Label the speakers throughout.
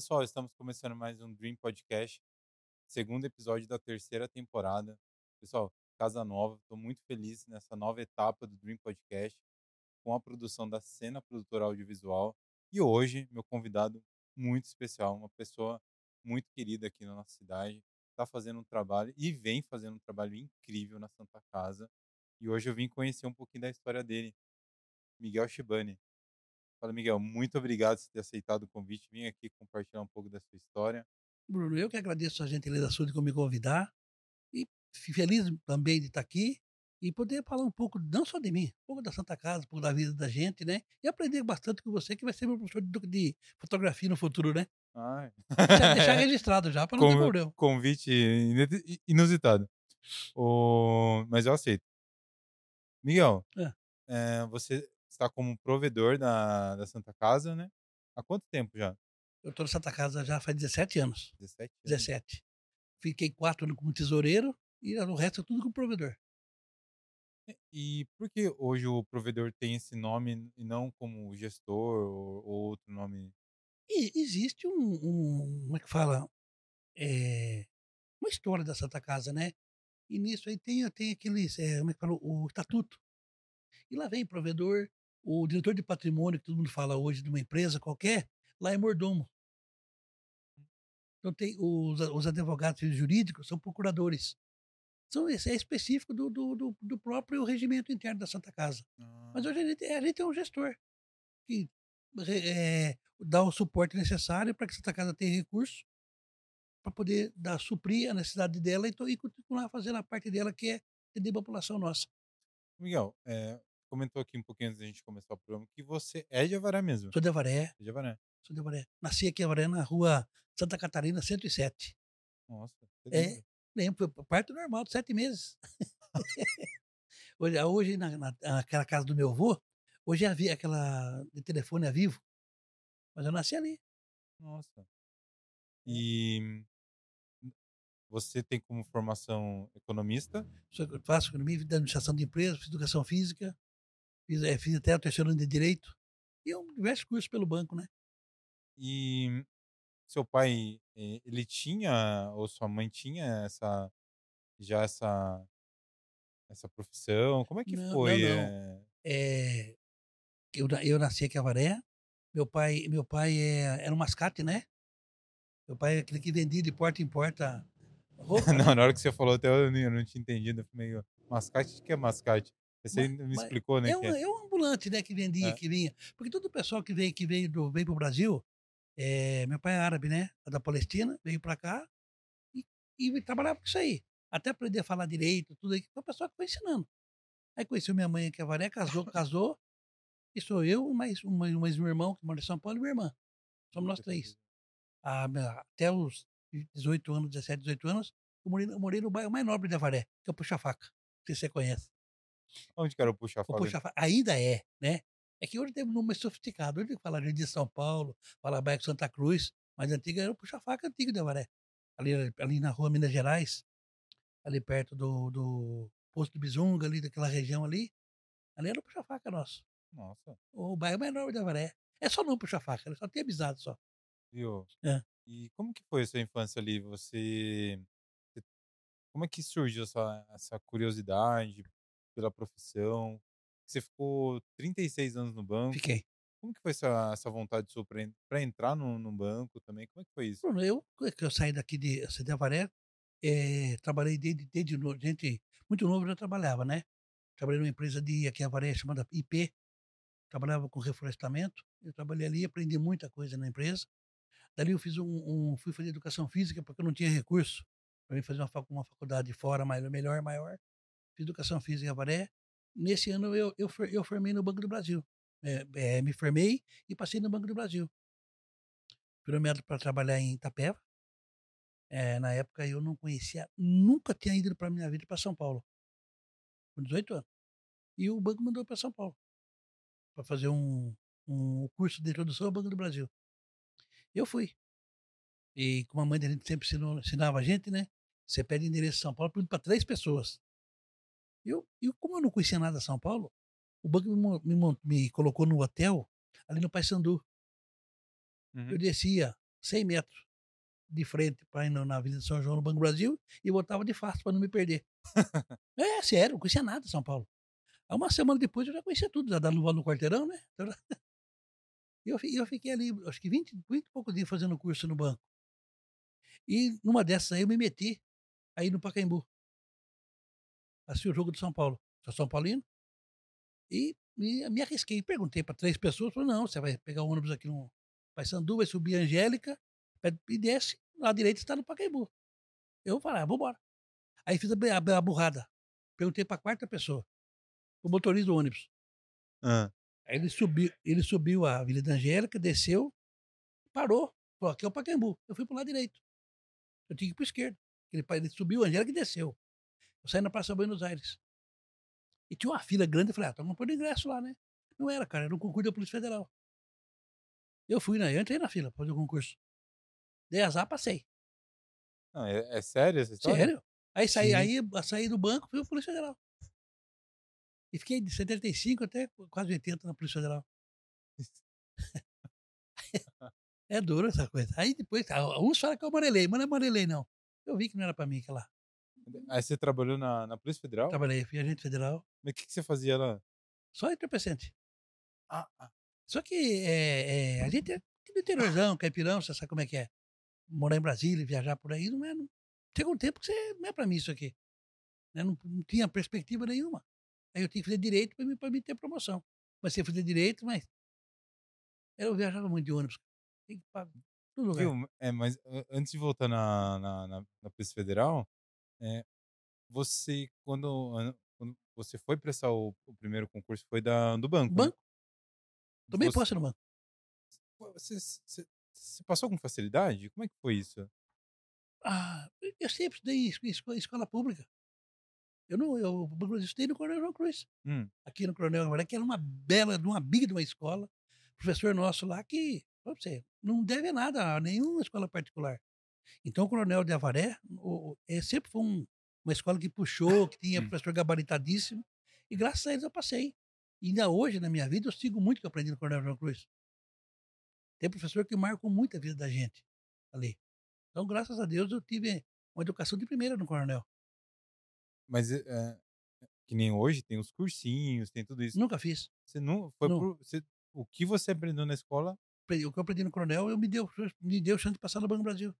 Speaker 1: pessoal, estamos começando mais um Dream Podcast, segundo episódio da terceira temporada. Pessoal, casa nova, estou muito feliz nessa nova etapa do Dream Podcast, com a produção da Cena Produtora Audiovisual. E hoje, meu convidado muito especial, uma pessoa muito querida aqui na nossa cidade, está fazendo um trabalho e vem fazendo um trabalho incrível na Santa Casa. E hoje eu vim conhecer um pouquinho da história dele, Miguel Shibani. Fala, Miguel, muito obrigado por ter aceitado o convite, vim aqui compartilhar um pouco da sua história.
Speaker 2: Bruno, eu que agradeço a gentileza sua de me convidar e feliz também de estar aqui e poder falar um pouco, não só de mim, um pouco da Santa Casa, um pouco da vida da gente, né? E aprender bastante com você, que vai ser meu professor de, de fotografia no futuro, né?
Speaker 1: Ai.
Speaker 2: Deixar, deixar registrado já, para não ter
Speaker 1: Con-
Speaker 2: problema.
Speaker 1: Convite inusitado. O... Mas eu aceito. Miguel,
Speaker 2: É.
Speaker 1: é, você está como provedor da, da Santa Casa, né? Há quanto tempo já?
Speaker 2: Eu estou na Santa Casa já faz 17 anos.
Speaker 1: 17 anos?
Speaker 2: 17. Fiquei quatro anos como tesoureiro e o resto é tudo como provedor.
Speaker 1: E por que hoje o provedor tem esse nome e não como gestor ou, ou outro nome?
Speaker 2: E existe um, um- como é que fala? É, uma história da Santa Casa, né? E nisso aí tem, tem aqueles, é, como é que fala? O estatuto. E lá vem provedor, o diretor de patrimônio, que todo mundo fala hoje de uma empresa qualquer, lá é mordomo. Então tem os, os advogados jurídicos são procuradores. São, esse é específico do, do, do, próprio regimento interno da Santa Casa. Mas
Speaker 1: Ah,
Speaker 2: hoje a gente, a gente é um gestor que eh, dá o suporte necessário para que a Santa Casa tenha recurso para poder dar, suprir a necessidade dela e, to- e continuar fazendo a parte dela, que é atender a população nossa.
Speaker 1: Miguel, é, comentou aqui um pouquinho antes da gente começar o programa que você é de Avaré mesmo.
Speaker 2: Sou de Avaré,
Speaker 1: É de Avaré.
Speaker 2: sou de Avaré. Nasci aqui em Avaré, na rua Santa Catarina, 107.
Speaker 1: Nossa.
Speaker 2: É.
Speaker 1: lembra?
Speaker 2: Lembro, parto normal, de sete meses. hoje, hoje na, na- naquela casa do meu avô, hoje é a vi- aquela de telefone a vivo. Mas eu nasci ali.
Speaker 1: Nossa. E você tem como formação economista?
Speaker 2: Sou- eu faço economia, administração de empresas, educação física, fiz, eh, fiz até o terceiro ano de direito e um, diversos cursos pelo banco, né?
Speaker 1: E seu pai, eh, ele tinha, ou sua mãe tinha essa, já essa, essa profissão? Como é que
Speaker 2: Não, não,
Speaker 1: foi?
Speaker 2: não.
Speaker 1: eh,
Speaker 2: Eh, eu, na- eu nasci aqui em Avaré, meu pai, meu pai é, era um mascate, né? Meu pai é aquele que vendia de porta em porta roupa. né?
Speaker 1: Não, na hora que você falou, até eu não, eu não tinha entendido. Eu fui meio. Mascate? O que é mascate? Você
Speaker 2: Mas-
Speaker 1: me explicou, né?
Speaker 2: É um,
Speaker 1: que é?
Speaker 2: é um ambulante, né, que vendia,
Speaker 1: É.
Speaker 2: que vinha. Porque todo o pessoal que veio, que veio do, veio pro Brasil, eh, meu pai é árabe, né? É da Palestina, veio para cá e, e trabalhava com isso aí. Até aprender a falar direito, tudo aí. Foi o pessoal que foi ensinando. Aí conheceu minha mãe aqui em Avaré, casou, casou. E sou eu, mais, um- mais, meu irmão, que mora em São Paulo, e minha irmã. Somos nós três. Minha- até os 18 anos, 17, 18 anos, eu morei, eu morei no bairro mais nobre de Avaré, que é o Puxa-Faca. Não sei se você conhece.
Speaker 1: Onde que era o
Speaker 2: O
Speaker 1: puxa-faca?
Speaker 2: puxa ainda é, né? É que hoje tem um mais sofisticado. Hoje fala de São Paulo, fala bairro Santa Cruz, mas antiga era o puxa-faca antigo de Avaré. Ali, ali na rua Minas Gerais, ali perto do, do posto do Bizunga, ali daquela região ali. Ali era o puxa-faca nosso.
Speaker 1: Nossa,
Speaker 2: O bairro mais nobre de Avaré. É só não puxa-faca, só tem avisado só.
Speaker 1: viu?
Speaker 2: É.
Speaker 1: E como que foi a sua infância ali? Você. você- Como é que surgiu essa, essa curiosidade pela profissão? Você ficou 36 anos no banco.
Speaker 2: Fiquei.
Speaker 1: Como que foi essa, essa vontade sua para entrar no, no banco também? Como é que foi isso?
Speaker 2: Bruno, eu, eu saí daqui de, eu saí de Avaré, eh, trabalhei desde, desde gente muito novo já trabalhava, né? Trabalhei numa empresa de aqui em Avaré chamada IP, trabalhava com reflorestamento, eu trabalhei ali, aprendi muita coisa na empresa. Dali eu fiz um, um- fui fazer educação física porque eu não tinha recurso para mim fazer uma, uma faculdade fora, mais, melhor, maior. Fiz educação física em Avaré. Nesse ano eu, eu, eu formei no Banco do Brasil. Eh, eh, me formei e passei no Banco do Brasil. Fui nomeado para trabalhar em Itapeva. Eh, na época eu não conhecia, nunca tinha ido para minha vida para São Paulo. Com 18 anos. E o banco mandou para São Paulo para fazer um, um curso de introdução ao Banco do Brasil. Eu fui. E como a mãe gente sempre ensinava a gente, né? Você pede endereço de São Paulo, para três pessoas. Eu, eu, como eu não conhecia nada de São Paulo, o banco me, me, me colocou no hotel ali no Paissandu.
Speaker 1: Uhum.
Speaker 2: Eu descia 100 metros de frente para ir na Avenida São João, no Banco Brasil, e voltava de fácil para não me perder. é, sério, não conhecia nada de São Paulo. Aí uma semana depois eu já conhecia tudo, já dava no no quarteirão, né? Então, E eu, eu fiquei ali, acho que 20, 20 e poucos dias fazendo curso no banco. E numa dessas aí eu me meti aí no Pacaembu. Assisti o jogo do São Paulo. Sou São Paulino. E me, me arrisquei. Perguntei para três pessoas. Falei, não, você vai pegar o ônibus aqui no Paysandu, vai subir a Angélica e desce. Lá à direita está no Pacaembu. Eu falei, ah, vambora. Aí fiz a, a, a burrada. Perguntei para a quarta pessoa. O motorista do ônibus.
Speaker 1: Ah,
Speaker 2: Aí ele subiu, ele subiu a Avenida Angélica, desceu, parou. Falou, aqui é o Pacaembu. Eu fui pro lado direito. Eu tinha que ir pro esquerdo. Ele, ele subiu a Angélica e desceu. Eu saí na Praça Buenos Aires. E tinha uma fila grande. Eu falei, ah, estamos pondo ingresso lá, né? Não era, cara. Era um concurso da Polícia Federal. Eu fui, né? Eu entrei na fila para fazer o concurso. Dei azar, passei.
Speaker 1: não, é, é sério essa história?
Speaker 2: Sério? Aí saí,
Speaker 1: Sim.
Speaker 2: aí saí do banco, fui pra Polícia Federal. E fiquei de 75 até quase 80 na Polícia Federal. é duro essa coisa. Aí depois, uns falam que eu amarelei, mas não é amarelei, não. Eu vi que não era pra mim aquela.
Speaker 1: Aí você trabalhou na, na Polícia Federal?
Speaker 2: Trabalhei, fui agente federal,
Speaker 1: Mas o que, que você fazia lá?
Speaker 2: só entorpecente.
Speaker 1: Ah, ah,
Speaker 2: Só que é, é, a gente é do interiorzão, caipirão, você sabe como é que é. Morar em Brasília, viajar por aí, não é. Não, chega um tempo que você, não é pra mim isso aqui. né? Não, não tinha perspectiva nenhuma. Aí eu tinha que fazer direito pra mim, pra mim ter promoção. Mas você fazer direito, mas. Eu viajava muito de ônibus. Tem que pagar.
Speaker 1: Viu? É, mas antes de voltar na, na, na, na Polícia Federal, é, você, quando, an- quando você foi prestar o, o primeiro concurso, foi da, do banco. né?
Speaker 2: Banco? Tomei
Speaker 1: você,
Speaker 2: posse no banco.
Speaker 1: Você, você, você passou com facilidade? Como é que foi isso?
Speaker 2: Ah, eu sempre estudei em escola, pública. Eu não, eu, estudei no Coronel João Cruz.
Speaker 1: Hum,
Speaker 2: aqui no Coronel Gamaré, que era uma bela, uma biga de uma escola. Professor nosso lá que, você, não deve nada a nenhuma escola particular. Então, o Coronel de Avaré o, é, sempre foi um- uma escola que puxou, que tinha
Speaker 1: Hum.
Speaker 2: professor gabaritadíssimo. E graças a eles eu passei. E ainda hoje, na minha vida, eu sigo muito o que eu aprendi no Coronel João Cruz. Tem professor que marcou muito a vida da gente ali. Então, graças a Deus, eu tive uma educação de primeira no Coronel.
Speaker 1: mas é, que nem hoje, tem os cursinhos, tem tudo isso.
Speaker 2: Nunca fiz.
Speaker 1: Você não foi
Speaker 2: Não.
Speaker 1: por, você, o que você aprendeu na escola?
Speaker 2: O que eu aprendi no Coronel, eu me deu, me deu chance de passar no Banco Brasil.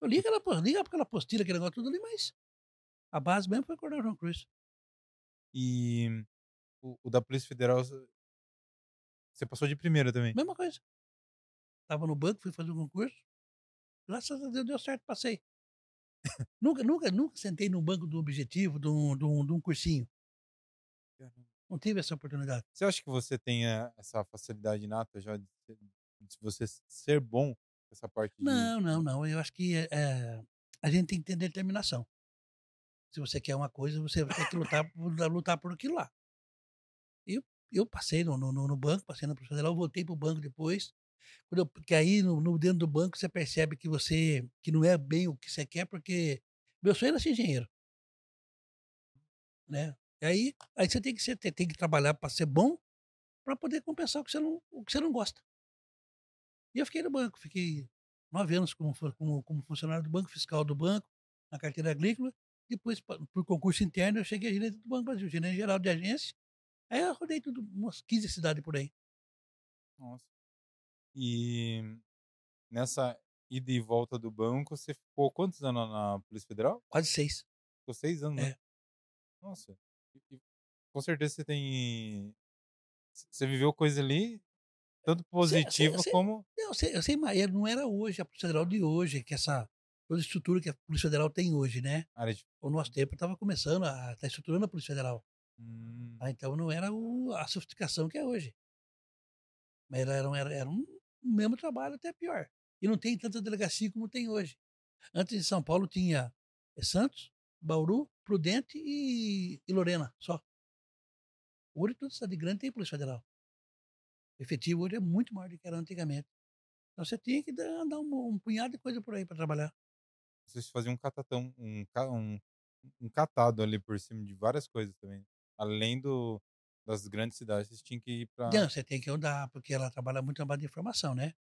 Speaker 2: Eu li aquela, li aquela apostila, aquele negócio tudo ali, mas a base mesmo foi o Coronel João Cruz.
Speaker 1: E o, o da Polícia Federal, você passou de primeira também.
Speaker 2: Mesma coisa. Tava no banco, fui fazer um concurso. Graças a Deus deu certo, passei. nunca, nunca, nunca sentei num banco do objetivo, de um, de um, de um cursinho. Não tive essa oportunidade.
Speaker 1: Você acha que você tem eh, essa facilidade inata já de, de você ser bom nessa parte de...
Speaker 2: Não, não, não. Eu acho que é, a gente tem que ter determinação. Se você quer uma coisa, você ter que lutar, lutar por aquilo lá. Eu, eu passei no, no, no banco, passei na Polícia Federal, voltei para o banco depois. Quando eu, porque aí, no, no- dentro do banco, você percebe que você que não é bem o que você quer, porque meu sonho era ser engenheiro. Né? E aí, aí você tem que, ser, tem, tem que trabalhar para ser bom, para poder compensar o que, você não, o que você não gosta. E eu fiquei no banco, fiquei nove anos como, como, como funcionário do banco, fiscal do banco, na carteira agrícola. Depois, por concurso interno, eu cheguei a gerente do Banco Brasil, gerente geral de agência. Aí eu rodei tudo, umas 15 cidades por aí.
Speaker 1: Nossa. E nessa ida e volta do banco, você ficou quantos anos na Polícia Federal?
Speaker 2: Quase seis.
Speaker 1: Ficou seis anos, né?
Speaker 2: É.
Speaker 1: Nossa. E- e com certeza você tem... Você viveu coisa ali, tanto positiva
Speaker 2: cê-
Speaker 1: como...
Speaker 2: Eu sei, eu sei, mas não era hoje, a Polícia Federal de hoje, que essa toda a estrutura que a Polícia Federal tem hoje, né?
Speaker 1: de...
Speaker 2: O nosso tempo estava começando a estar estruturando a Polícia Federal.
Speaker 1: Hum,
Speaker 2: Ah, então não era o- a sofisticação que é hoje. Mas era, era, um- era, era um mesmo trabalho, até pior. E não tem tanta delegacia como tem hoje. Antes de São Paulo tinha eh, Santos, Bauru, Prudente e, e Lorena, só. Hoje toda cidade grande tem Polícia Federal. O efetivo hoje é muito maior do que era antigamente. Então você tinha que dar, dar um, um punhado de coisa por aí para trabalhar.
Speaker 1: vocês faziam um catatão, um, um, um catado ali por cima de várias coisas também. Além do, das grandes cidades, vocês tinham que ir pra...
Speaker 2: Não, você tem que andar, porque ela trabalha muito na base de informação, né?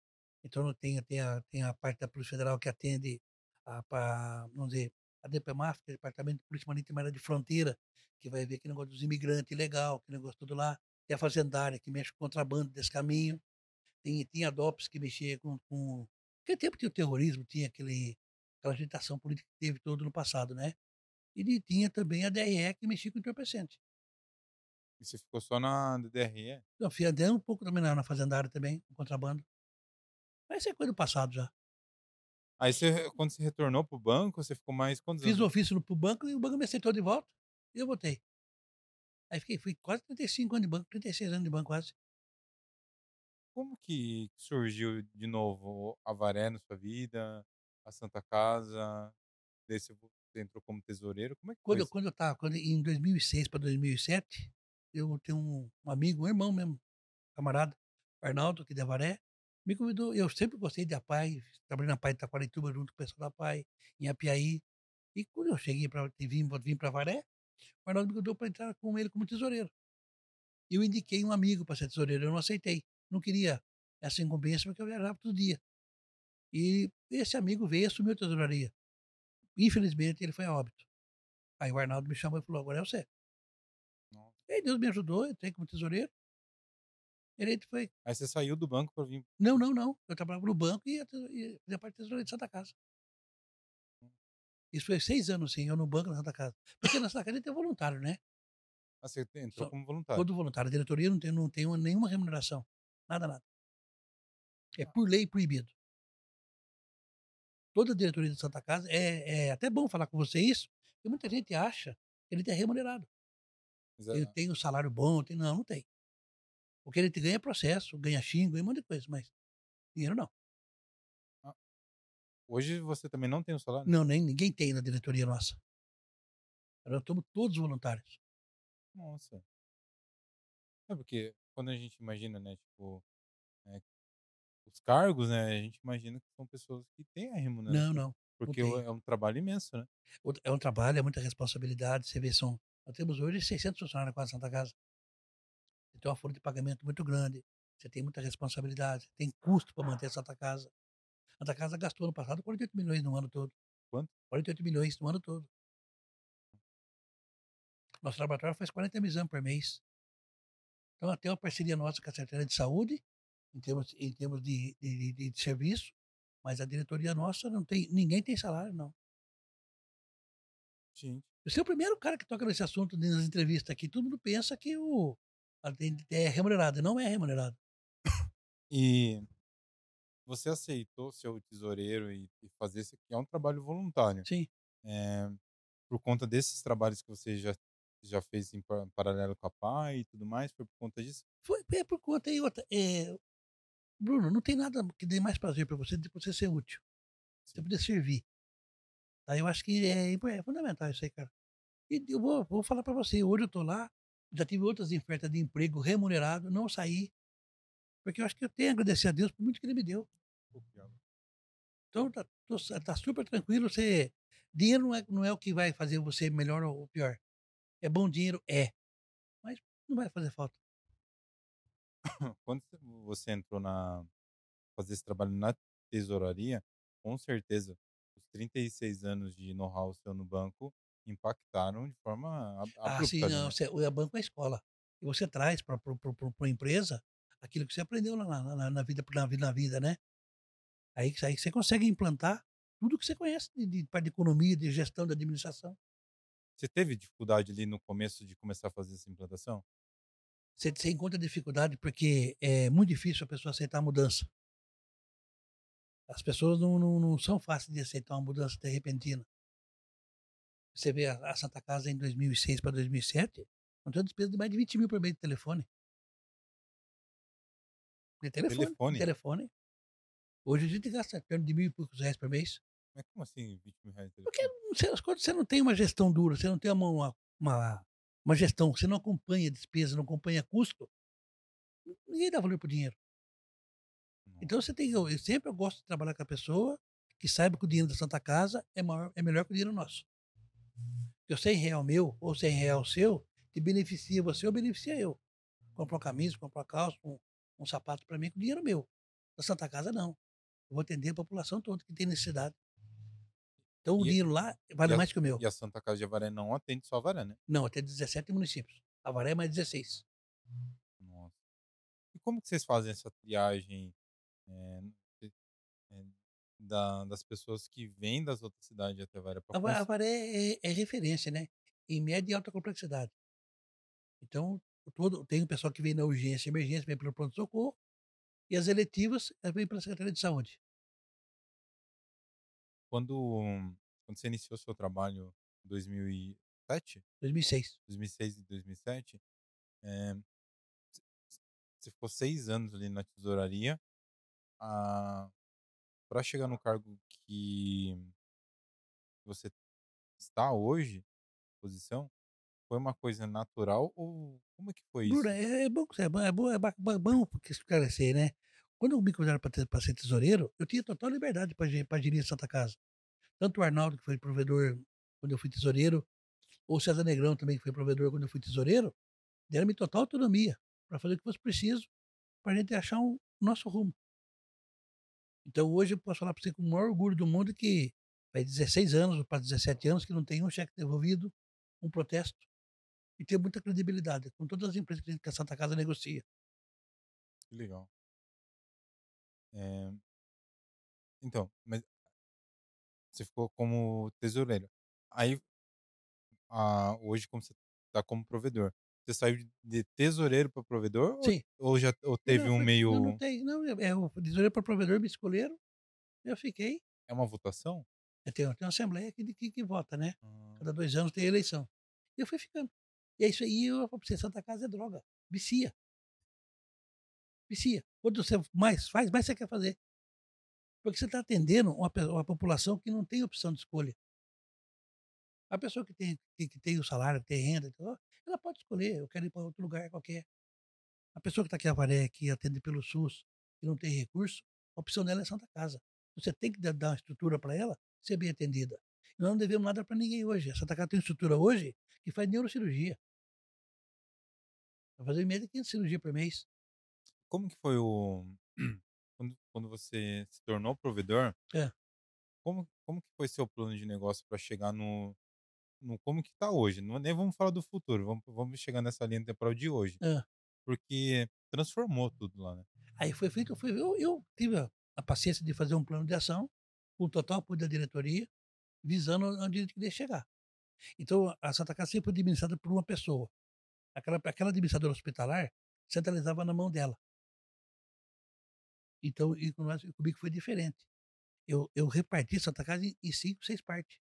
Speaker 2: Então tem, tem, a, tem a parte da Polícia Federal que atende a, pra, vamos dizer, a DPMAF, que é o Departamento de Polícia Marítima de Fronteira, que vai ver aquele negócio dos imigrantes legal, aquele negócio tudo lá. Tem a fazendária que mexe com contrabando desse caminho. Tem, tem a DOPS que mexia com, com... Aquele tempo tinha o terrorismo, tinha aquele, aquela agitação política que teve todo no passado, né? E tinha também a DRE que mexia com entorpecente.
Speaker 1: E você ficou só na DRE?
Speaker 2: Eu fui até um pouco também na, na fazendária também, com contrabando. Mas isso é coisa do passado já.
Speaker 1: Aí você, quando você retornou pro banco, você ficou mais quantos
Speaker 2: Fiz o ofício no- pro banco e o banco me aceitou de volta e eu voltei. Aí fiquei, fui quase 35 anos de banco, 36 anos de banco quase.
Speaker 1: Como que surgiu de novo a Varé na sua vida, a Santa Casa, daí você vo- você entrou como tesoureiro? Como é que
Speaker 2: Quando,
Speaker 1: foi
Speaker 2: quando eu tava, quando, em 2006 para 2007, eu tenho um, um amigo, um irmão mesmo, camarada, Arnaldo, aqui de Avaré, me convidou. Eu sempre gostei de Apai, trabalhei na Pai de Taquarituba junto com o pessoal da Pai, em Apiaí. E quando eu cheguei para vim, vim para Avaré, o Arnaldo me convidou para entrar com ele como tesoureiro. Eu indiquei um amigo para ser tesoureiro, eu não aceitei. Não queria essa incumbência porque eu viajava todo dia. E esse amigo veio e assumiu a tesouraria. Infelizmente, ele foi a óbito. Aí o Arnaldo me chamou e falou: agora é você.
Speaker 1: Nossa.
Speaker 2: E Deus me ajudou, eu entrei como tesoureiro. E ele foi.
Speaker 1: Aí você saiu do banco para vir.
Speaker 2: Não, não, não. Eu trabalhava no banco e ia te- ia fazer parte da tesouraria de Santa Casa. Isso foi seis anos, sim, eu no banco na Santa Casa. Porque na Santa Casa a gente é voluntário, né?
Speaker 1: Ah, você entrou
Speaker 2: Só-
Speaker 1: como voluntário.
Speaker 2: Todo voluntário. A diretoria não tem, não tem uma- nenhuma remuneração. Nada, nada. É por lei proibido. Toda a diretoria da Santa Casa, é, é até bom falar com você isso, porque muita gente acha que ele é remunerado.
Speaker 1: É-
Speaker 2: Ele tem um salário bom, tem, não, não tem. O que ele te ganha é processo, ganha xingo, ganha um monte de coisa, mas dinheiro não.
Speaker 1: Hoje você também não tem o salário?
Speaker 2: Não, nem ninguém tem na diretoria nossa. Nós somos todos voluntários.
Speaker 1: Nossa. É porque quando a gente imagina, né, tipo, é, os cargos, né, a gente imagina que são pessoas que têm a remuneração.
Speaker 2: Não, não.
Speaker 1: Porque
Speaker 2: tem.
Speaker 1: o- é um trabalho imenso, né?
Speaker 2: É um trabalho, é muita responsabilidade. Você vê, são, nós temos hoje 600 funcionários quase Santa Casa. Você tem uma folha de pagamento muito grande. Você tem muita responsabilidade. Tem custo para manter a Santa Casa. A Santa Casa gastou no passado 48 milhões no ano todo.
Speaker 1: Quanto?
Speaker 2: 48 milhões no ano todo. Nosso laboratório faz 40 mil exames por mês. Então, até uma parceria nossa com a Secretaria de Saúde, em termos, em termos de, de, de- de serviço, mas a diretoria nossa não tem, ninguém tem salário, não.
Speaker 1: Gente.
Speaker 2: Você é o primeiro cara que toca nesse assunto nas entrevistas aqui. Todo mundo pensa que o é remunerado. Não é remunerado.
Speaker 1: E você aceitou ser o tesoureiro e, e fazer esse aqui é um trabalho voluntário.
Speaker 2: Sim.
Speaker 1: É, por conta desses trabalhos que você já já fez em pa- paralelo com a PAI e tudo mais, foi por conta disso?
Speaker 2: Foi é por conta e outra. É, Bruno, não tem nada que dê mais prazer para você do que você ser útil. Você poder servir. Tá? Eu acho que é, é fundamental isso aí, cara. E eu vou, vou falar para você. Hoje eu tô lá, já tive outras ofertas de emprego remunerado, não saí. Porque eu acho que eu tenho a agradecer a Deus por muito que Ele me deu. Então tá, tô- tá super tranquilo. Você, dinheiro não é, não é o que vai fazer você melhor ou pior. É bom dinheiro? É. Mas não vai fazer falta.
Speaker 1: Quando você entrou na fazer esse trabalho na tesouraria, com certeza os 36 anos de know-how seu no banco impactaram de forma ab-
Speaker 2: Ah,
Speaker 1: abrupta.
Speaker 2: sim,
Speaker 1: ali,
Speaker 2: não.
Speaker 1: né?
Speaker 2: Você, o banco é a escola. E você traz para a empresa aquilo que você aprendeu lá na, na, na vida, na, vida- na vida, né? Aí, aí você consegue implantar tudo que você conhece de, de parte de economia, de gestão, de administração.
Speaker 1: Você teve dificuldade ali no começo de começar a fazer essa implantação?
Speaker 2: Você, você encontra dificuldade porque é muito difícil a pessoa aceitar a mudança. As pessoas não, não, não são fáceis de aceitar uma mudança de repentina. Você vê a, a Santa Casa em 2006 para 2007, não tem despesa de mais de 20 mil por mês de telefone. De telefone.
Speaker 1: Telefone?
Speaker 2: Telefone. Hoje a gente gasta perto de mil e poucos reais por mês.
Speaker 1: Mas como assim 20 mil reais
Speaker 2: Porque você, as coisas- você não tem uma gestão dura, você não tem uma, uma, uma, uma gestão, você não acompanha despesa, não acompanha custo, ninguém dá valor pro dinheiro. Então você tem que, eu sempre eu gosto de trabalhar com a pessoa que saiba que o dinheiro da Santa Casa é, maior, é melhor que o dinheiro nosso. Porque o 100 real meu ou 100 real seu te beneficia você ou beneficia eu. Comprar uma camisa, comprar uma calça, um, um sapato para mim com dinheiro meu. Da Santa Casa não. Eu vou atender a população toda que tem necessidade. Então o
Speaker 1: E-
Speaker 2: dinheiro lá vale
Speaker 1: a-
Speaker 2: mais que o meu.
Speaker 1: E a Santa Casa de Avaré não atende só Avaré, né?
Speaker 2: Não, até 17 municípios. Avaré é mais 16.
Speaker 1: Nossa. E como que vocês fazem essa triagem é, é, da- das pessoas que vêm das outras cidades até Avaré? pra
Speaker 2: Ava-
Speaker 1: cons-
Speaker 2: Avaré é, é referência, né? Em média e alta complexidade. Então, todo, tem o pessoal que vem na urgência, emergência, vem pelo pronto-socorro, e as eletivas eh, vêm pela Secretaria de Saúde.
Speaker 1: Quando, quando você iniciou seu trabalho em 2007,
Speaker 2: 2006.
Speaker 1: 2006 e 2007, é, c- você ficou seis anos ali na tesouraria. Para chegar no cargo que você está hoje, posição, foi uma coisa natural ou como é que foi isso?
Speaker 2: Bruna, é, é bom, é bom, é bom, é ba- ba- bom esclarecer, né? Quando me convidaram para ser tesoureiro, eu tinha total liberdade para gerir Santa Casa. Tanto o Arnaldo, que foi provedor quando eu fui tesoureiro, ou o César Negrão também, que foi provedor quando eu fui tesoureiro, deram-me total autonomia para fazer o que fosse preciso para a gente achar um nosso rumo. Então hoje eu posso falar para você com o maior orgulho do mundo que faz 16 anos para 17 anos que não tem um cheque devolvido, um protesto, e tem muita credibilidade com todas as empresas que a Santa Casa negocia.
Speaker 1: Que legal. É, Então, mas você ficou como tesoureiro. Aí, ah, hoje, como você está como provedor, você saiu de tesoureiro para provedor? ou-
Speaker 2: Sim.
Speaker 1: Ou, já ou teve
Speaker 2: Não,
Speaker 1: um meio.
Speaker 2: Não, não tem. Não, é, o tesoureiro para provedor me escolheram, eu fiquei.
Speaker 1: É uma votação?
Speaker 2: Tem uma assembleia que, que, que vota, né?
Speaker 1: Ah,
Speaker 2: Cada dois anos tem eleição. E eu fui ficando. E é isso aí, pra você, Santa Casa é droga. Vicia. Vicia. Quanto você mais faz, mais você quer fazer. Porque você está atendendo uma, uma população que não tem opção de escolha. A pessoa que tem, que, que tem o salário, que tem renda, então, ela pode escolher, eu quero ir para outro lugar qualquer. A pessoa que está aqui em Avaré, que atende pelo SUS, que não tem recurso, a opção dela é Santa Casa. Você tem que dar uma estrutura para ela ser bem atendida. Nós não devemos nada para ninguém hoje. A Santa Casa tem estrutura hoje que faz neurocirurgia. Vai fazer em média 500 cirurgias por mês.
Speaker 1: Como que foi o. Quando, quando você se tornou provedor,
Speaker 2: É.
Speaker 1: como, como que foi seu plano de negócio para chegar no, no. Como que está hoje? Não, nem vamos falar do futuro, vamos, vamos chegar nessa linha temporal de hoje.
Speaker 2: É.
Speaker 1: Porque transformou tudo lá, né?
Speaker 2: Aí foi feito, foi, eu, eu tive a, a paciência de fazer um plano de ação, com total apoio da diretoria, visando onde gente queria chegar. Então, a Santa Casa sempre foi administrada por uma pessoa. Aquela, aquela administradora hospitalar centralizava na mão dela. Então, e com comigo foi diferente. Eu, eu reparti Santa Casa em, cinco, seis partes.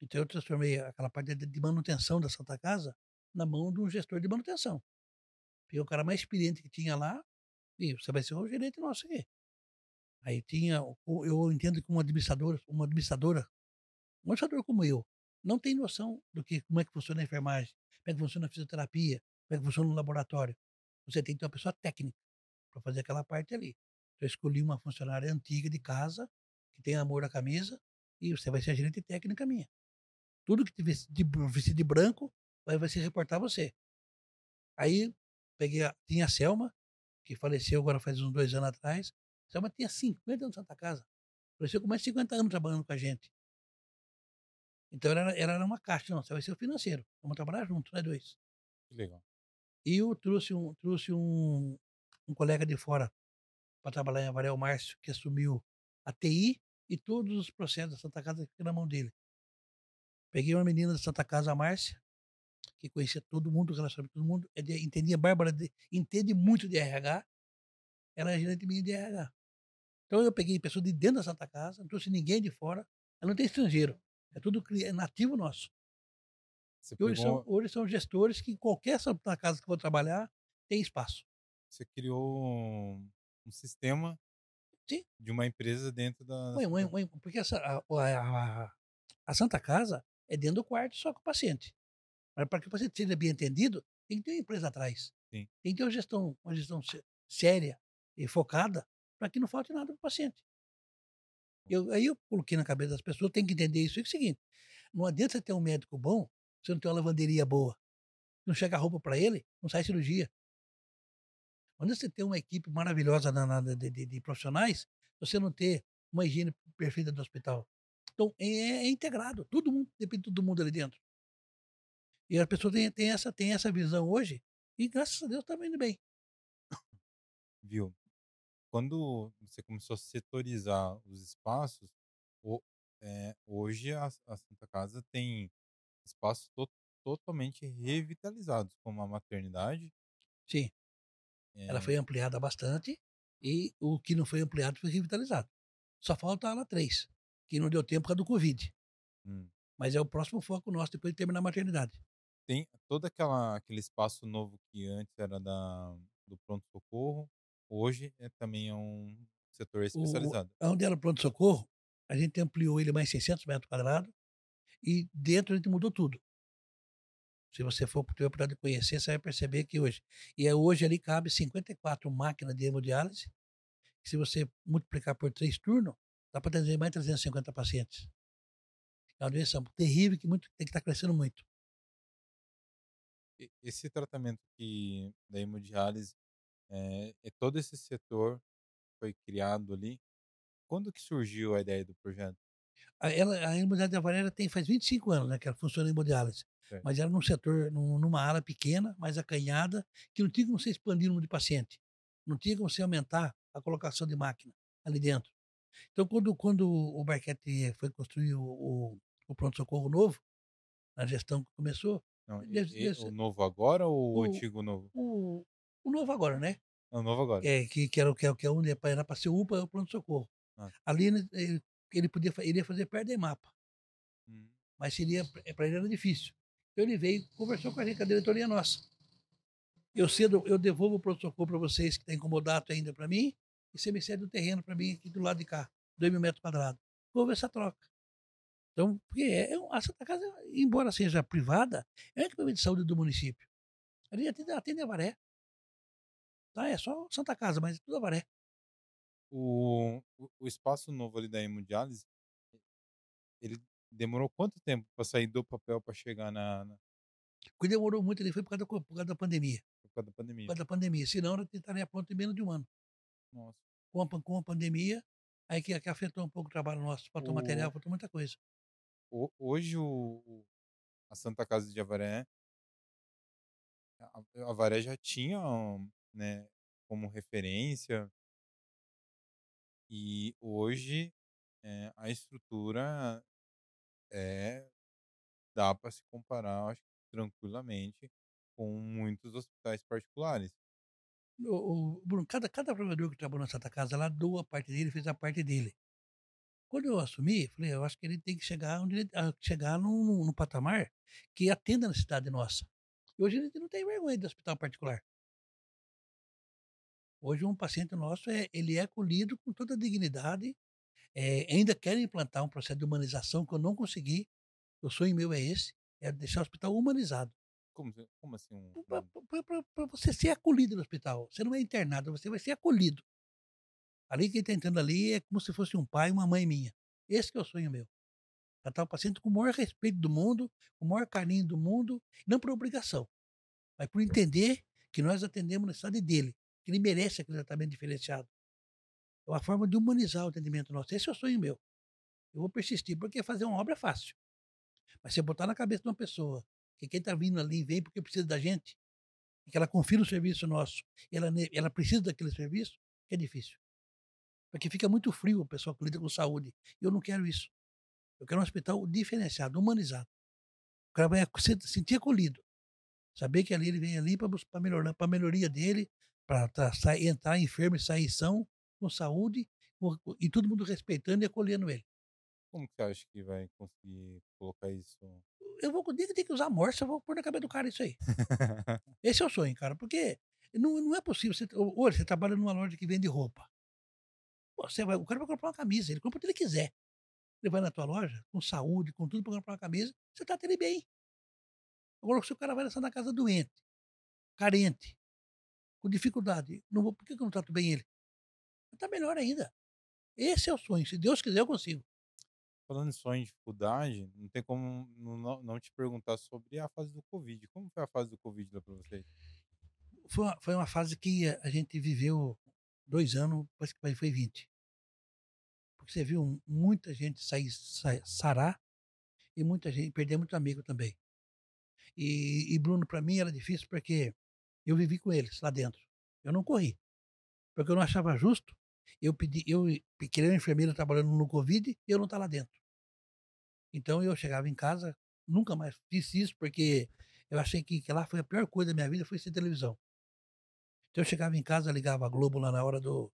Speaker 2: Então, eu transformei aquela parte de, manutenção da Santa Casa na mão de um gestor de manutenção. Peguei o cara mais experiente que tinha lá, e você vai ser o gerente nosso aqui. Aí tinha, eu entendo que uma administradora, uma administradora, um administrador como eu, não tem noção do que, como é que funciona a enfermagem, como é que funciona a fisioterapia, como é que funciona o laboratório. Você tem que ter uma pessoa técnica para fazer aquela parte ali. Então, eu escolhi uma funcionária antiga de casa, que tem amor à camisa, e você vai ser a gerente técnica minha. Tudo que tiver vestido de branco vai, vai se reportar a você. Aí peguei a, tinha a Selma, que faleceu agora faz uns dois anos atrás. A Selma tinha 50 anos na Santa Casa. Faleceu com mais de 50 anos trabalhando com a gente. Então ela, era- ela era uma caixa, não, você vai ser o financeiro. Vamos trabalhar juntos, nós dois.
Speaker 1: Que legal.
Speaker 2: E eu trouxe um, trouxe um, um colega de fora para trabalhar em Avaré, o Márcio, que assumiu a TI e todos os processos da Santa Casa ficam na mão dele. Peguei uma menina da Santa Casa, a Márcia, que conhecia todo mundo, relacionava com todo mundo, é entendia, Bárbara de- entende muito de RH, ela é gerente minha de RH. Então eu peguei pessoas de dentro da Santa Casa, não trouxe ninguém de fora, ela não tem estrangeiro, é tudo é nativo nosso. Hoje são, hoje são gestores que em qualquer Santa Casa que eu vou trabalhar, tem espaço.
Speaker 1: Você criou um, um sistema
Speaker 2: Sim.
Speaker 1: de uma empresa dentro da.
Speaker 2: Ué, ué, ué, porque essa, a, a- a- Santa Casa é dentro do quarto só com o paciente. Mas para que o paciente seja bem atendido, tem que ter uma empresa atrás.
Speaker 1: Sim.
Speaker 2: Tem que ter uma gestão, uma gestão sé- séria e focada para que não falte nada para o paciente. Eu, aí eu coloquei na cabeça das pessoas, tem que entender isso. É o seguinte, não adianta você ter um médico bom se não tem uma lavanderia boa. Não chega a roupa para ele, não sai cirurgia. Quando você tem uma equipe maravilhosa na, na- de, de- de profissionais, você não ter uma higiene perfeita do hospital. Então, é, é integrado. Todo mundo, depende de todo mundo ali dentro. E a pessoa tem, tem, essa, tem essa visão hoje e, graças a Deus, está indo bem.
Speaker 1: Viu? Quando você começou a setorizar os espaços, o, é, hoje a, a Santa Casa tem espaços to, totalmente revitalizados, como a maternidade.
Speaker 2: Sim. É... Ela foi ampliada bastante e o que não foi ampliado foi revitalizado. Só falta a ala 3, que não deu tempo por causa do Covid. Hum. Mas é o próximo foco nosso depois de terminar a maternidade.
Speaker 1: Tem todo aquela, aquele espaço novo que antes era da, do pronto-socorro, hoje é, também é um setor especializado.
Speaker 2: O, onde era o pronto-socorro, a gente ampliou ele mais 600 metros quadrados e dentro a gente mudou tudo. Se você for ter a oportunidade de conhecer, você vai perceber que hoje. E é hoje ali cabe 54 máquinas de hemodiálise. Se você multiplicar por três turnos, dá para atender mais de 350 pacientes. É uma doença terrível que muito, tem que estar tá crescendo muito.
Speaker 1: Esse tratamento que da hemodiálise, é, é todo esse setor foi criado ali. Quando que surgiu a ideia do projeto?
Speaker 2: A, ela, a hemodiálise da Varela tem faz 25 anos né, que ela funciona em hemodiálise. Mas era num setor, num, numa ala pequena, mais acanhada, que não tinha como você expandir o número de paciente. Não tinha como você aumentar a colocação de máquina ali dentro. Então, quando, quando o Barquete foi construir o, o, o pronto-socorro novo, na gestão que começou.
Speaker 1: Não, e, e, o novo agora ou o, o antigo novo?
Speaker 2: O, o novo agora, né?
Speaker 1: É o novo agora.
Speaker 2: É, que, que era, que, que é onde era para ser UPA, é o pronto-socorro. Ah. Ali ele, ele podia ele ia fazer perto da mapa. Hum. Mas seria para ele era difícil. Então ele veio, conversou com a gente, a diretoria nossa. Eu cedo, eu devolvo o pronto-socorro para vocês que tem incomodado ainda para mim, e você me cede o terreno para mim aqui do lado de cá, 2 mil metros quadrados. Houve essa troca. Então, porque é, a Santa Casa, embora seja privada, é o equipamento de saúde do município. Ali atende, atende a Varé. Tá, é só Santa Casa, mas é tudo a Varé.
Speaker 1: O, o, o espaço novo ali da hemodiálise, ele demorou quanto tempo para sair do papel para chegar na, na...
Speaker 2: que demorou muito, ele foi por causa, da, por causa da pandemia.
Speaker 1: Por causa da pandemia.
Speaker 2: Por causa da pandemia. Senão, ela estaria pronto em menos de um ano.
Speaker 1: Nossa.
Speaker 2: Com a, com a pandemia, aí que, que afetou um pouco o trabalho nosso. Faltou o... material, faltou muita coisa.
Speaker 1: O, hoje, o, a Santa Casa de Avaré, a, a Avaré já tinha né, como referência e hoje é, a estrutura é dá para se comparar, acho tranquilamente com muitos hospitais particulares.
Speaker 2: O, o Bruno, cada, cada provedor que trabalhou na Santa Casa lá doa a parte dele, fez a parte dele. Quando eu assumi, falei, eu acho que ele tem que chegar onde ele, chegar no, no patamar que atenda a necessidade nossa. E hoje a gente não tem vergonha de hospital particular. Hoje um paciente nosso é, ele é acolhido com toda a dignidade, é, ainda querem implantar um processo de humanização que eu não consegui. O sonho meu é esse, é deixar o hospital humanizado.
Speaker 1: Como, como assim? Um...
Speaker 2: Para você ser acolhido no hospital. Você não é internado, você vai ser acolhido. Ali quem está entrando ali é como se fosse um pai e uma mãe minha. Esse que é o sonho meu. Tratar o paciente com o maior respeito do mundo, com o maior carinho do mundo, não por obrigação, mas por entender que nós atendemos a necessidade dele, que ele merece aquele tratamento diferenciado. É uma forma de humanizar o atendimento nosso. Esse é o sonho meu. Eu vou persistir, porque fazer uma obra é fácil. Mas você botar na cabeça de uma pessoa que quem está vindo ali vem porque precisa da gente, que ela confia no serviço nosso, e ela, ela precisa daquele serviço, é difícil. Porque fica muito frio o pessoal que lida com saúde. E eu não quero isso. Eu quero um hospital diferenciado, humanizado. O cara vai se sentir acolhido. Saber que ali ele vem ali para melhorar, para melhoria dele, para entrar enfermo e sair são, com saúde e todo mundo respeitando e acolhendo ele.
Speaker 1: Como que você acha que vai conseguir colocar isso?
Speaker 2: Eu vou ter que usar morsa, eu vou pôr na cabeça do cara isso aí. Esse é o sonho, cara, porque não, não é possível. Você, hoje você trabalha numa loja que vende roupa. Você vai, o cara vai comprar uma camisa, ele compra o que ele quiser. Ele vai na tua loja, com saúde, com tudo, para comprar uma camisa, você trata ele bem. Agora, se o cara vai nessa na casa doente, carente, com dificuldade, não vou, por que eu não trato bem ele? Está melhor ainda. Esse é o sonho. Se Deus quiser, eu consigo.
Speaker 1: Falando em sonho e dificuldade, não tem como não, não te perguntar sobre a fase do Covid. Como foi a fase do Covid lá para vocês?
Speaker 2: Foi uma, foi uma fase que a gente viveu dois anos, parece que foi 20. porque você viu muita gente sair, sair sarar e muita gente perder muito amigo também. E, e Bruno, para mim era difícil porque eu vivi com eles lá dentro. Eu não corri, porque eu não achava justo. Eu pedi, eu queria uma enfermeira trabalhando no Covid e eu não estar tá lá dentro. Então eu chegava em casa, nunca mais fiz isso, porque eu achei que, que lá foi a pior coisa da minha vida, foi ser televisão. Então eu chegava em casa, ligava a Globo lá na hora do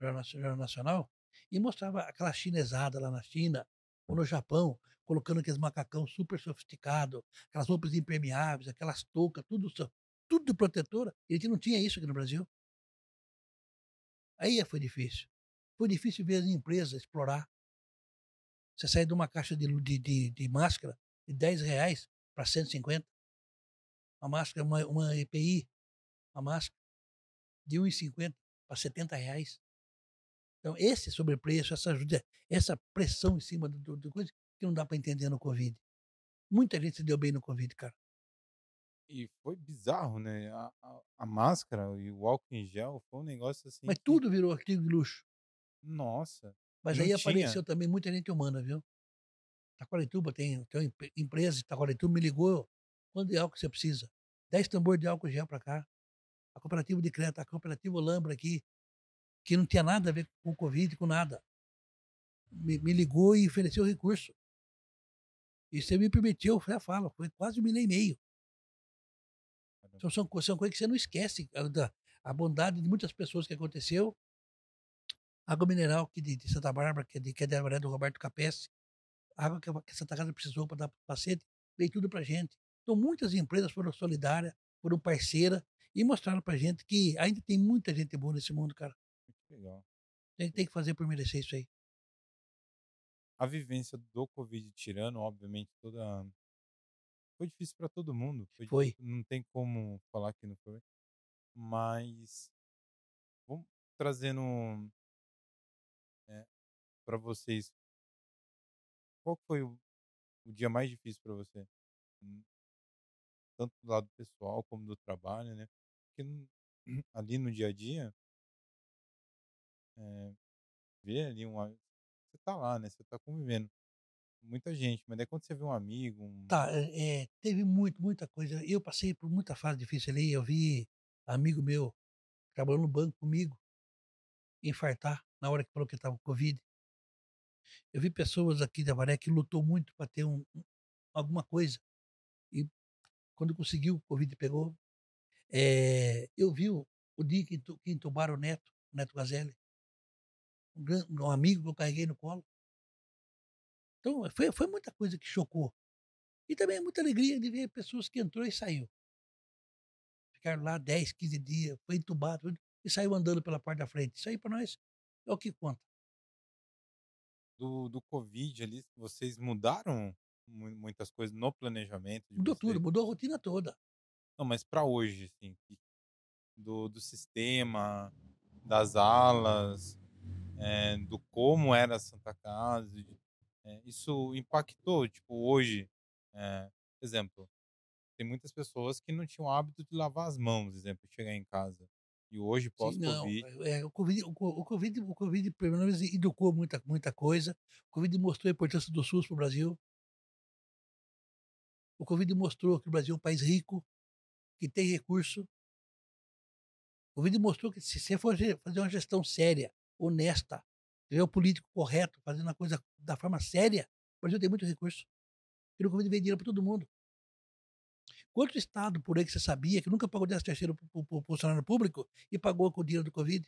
Speaker 2: Jornal Nacional e mostrava aquela chinesada lá na China ou no Japão, colocando aqueles macacão super sofisticado, aquelas roupas impermeáveis, aquelas toucas, tudo, tudo protetora. E gente não tinha isso aqui no Brasil. Aí foi difícil. Foi difícil ver as empresas explorar. Você sair de uma caixa de, de, de, de máscara de 10 reais para 150. Uma máscara, uma, uma EPI, uma máscara de 1,50 para 70 reais. Então, esse sobrepreço, essa, essa pressão em cima do, do coisa que não dá para entender no Covid. Muita gente se deu bem no Covid, cara.
Speaker 1: E foi bizarro, né? A, a, a máscara e o álcool em gel foi um negócio assim.
Speaker 2: Mas
Speaker 1: que...
Speaker 2: tudo virou artigo de luxo.
Speaker 1: Nossa.
Speaker 2: Mas aí tinha. apareceu também muita gente humana, viu? Taquarituba tem, tem uma empresa, Taquarituba me ligou. Quanto de álcool você precisa? 10 tambores de álcool gel para cá a cooperativa de crédito, a cooperativa Olambra aqui, que não tinha nada a ver com o Covid, com nada, me, me ligou e ofereceu recurso. E você me permitiu, eu falo, foi quase um milhão e meio. Então, são, são coisas que você não esquece da a bondade de muitas pessoas que aconteceu. Água mineral aqui de, de Santa Bárbara, que é, de, que é da do Roberto Capesse, água que, que Santa Casa precisou para dar para o paciente, veio tudo para gente. Então, muitas empresas foram solidárias, foram parceiras e mostraram pra gente que ainda tem muita gente boa nesse mundo, cara.
Speaker 1: Legal.
Speaker 2: Tem, tem que fazer por merecer isso aí.
Speaker 1: A vivência do Covid tirando, obviamente, toda. Foi difícil para todo mundo.
Speaker 2: Foi. foi.
Speaker 1: Não tem como falar que não foi. Mas. Vamos trazendo. É, para vocês. Qual foi o, o dia mais difícil para você? Hum, tanto do lado pessoal como do trabalho, né? porque ali no dia a dia, é, ver ali uma. Você tá lá, né? Você tá convivendo muita gente, mas daí quando você vê um amigo. Um...
Speaker 2: Tá, é, teve muito, muita coisa. Eu passei por muita fase difícil ali. Eu vi amigo meu trabalhando no banco comigo infartar na hora que falou que estava com Covid. Eu vi pessoas aqui da Varé que lutou muito para ter um, alguma coisa. E quando conseguiu, o Covid pegou, é, eu vi o, o dia que, que entubaram o Neto, o Neto Gazelli, um, um, amigo que eu carreguei no colo. Então, foi, foi muita coisa que chocou. E também muita alegria de ver pessoas que entrou e saiu. Ficaram lá 10, 15 dias, foi entubado e saiu andando pela parte da frente. Isso aí para nós é o que conta.
Speaker 1: Do, do Covid ali, vocês mudaram muitas coisas no planejamento?
Speaker 2: mudou vocês? tudo, mudou a rotina toda.
Speaker 1: Não, mas para hoje, assim, do, do sistema, das alas, é, do como era a Santa Casa, é, isso impactou, tipo, hoje, é, exemplo, tem muitas pessoas que não tinham hábito de lavar as mãos, exemplo, chegar em casa. E hoje, pós-Covid.
Speaker 2: É, o COVID, o, o, COVID, o COVID, pelo menos, educou muita, muita coisa. O Covid mostrou a importância do SUS para o Brasil. O Covid mostrou que o Brasil é um país rico, que tem recurso. O vídeo mostrou que se você for fazer uma gestão séria, honesta, tiver o político correto, fazendo a coisa da forma séria, o Brasil tem muito recurso. E no Covid vem dinheiro para todo mundo. Quanto estado por aí que você sabia que nunca pagou 10 terceiro para o funcionário público e pagou com o dinheiro do Covid?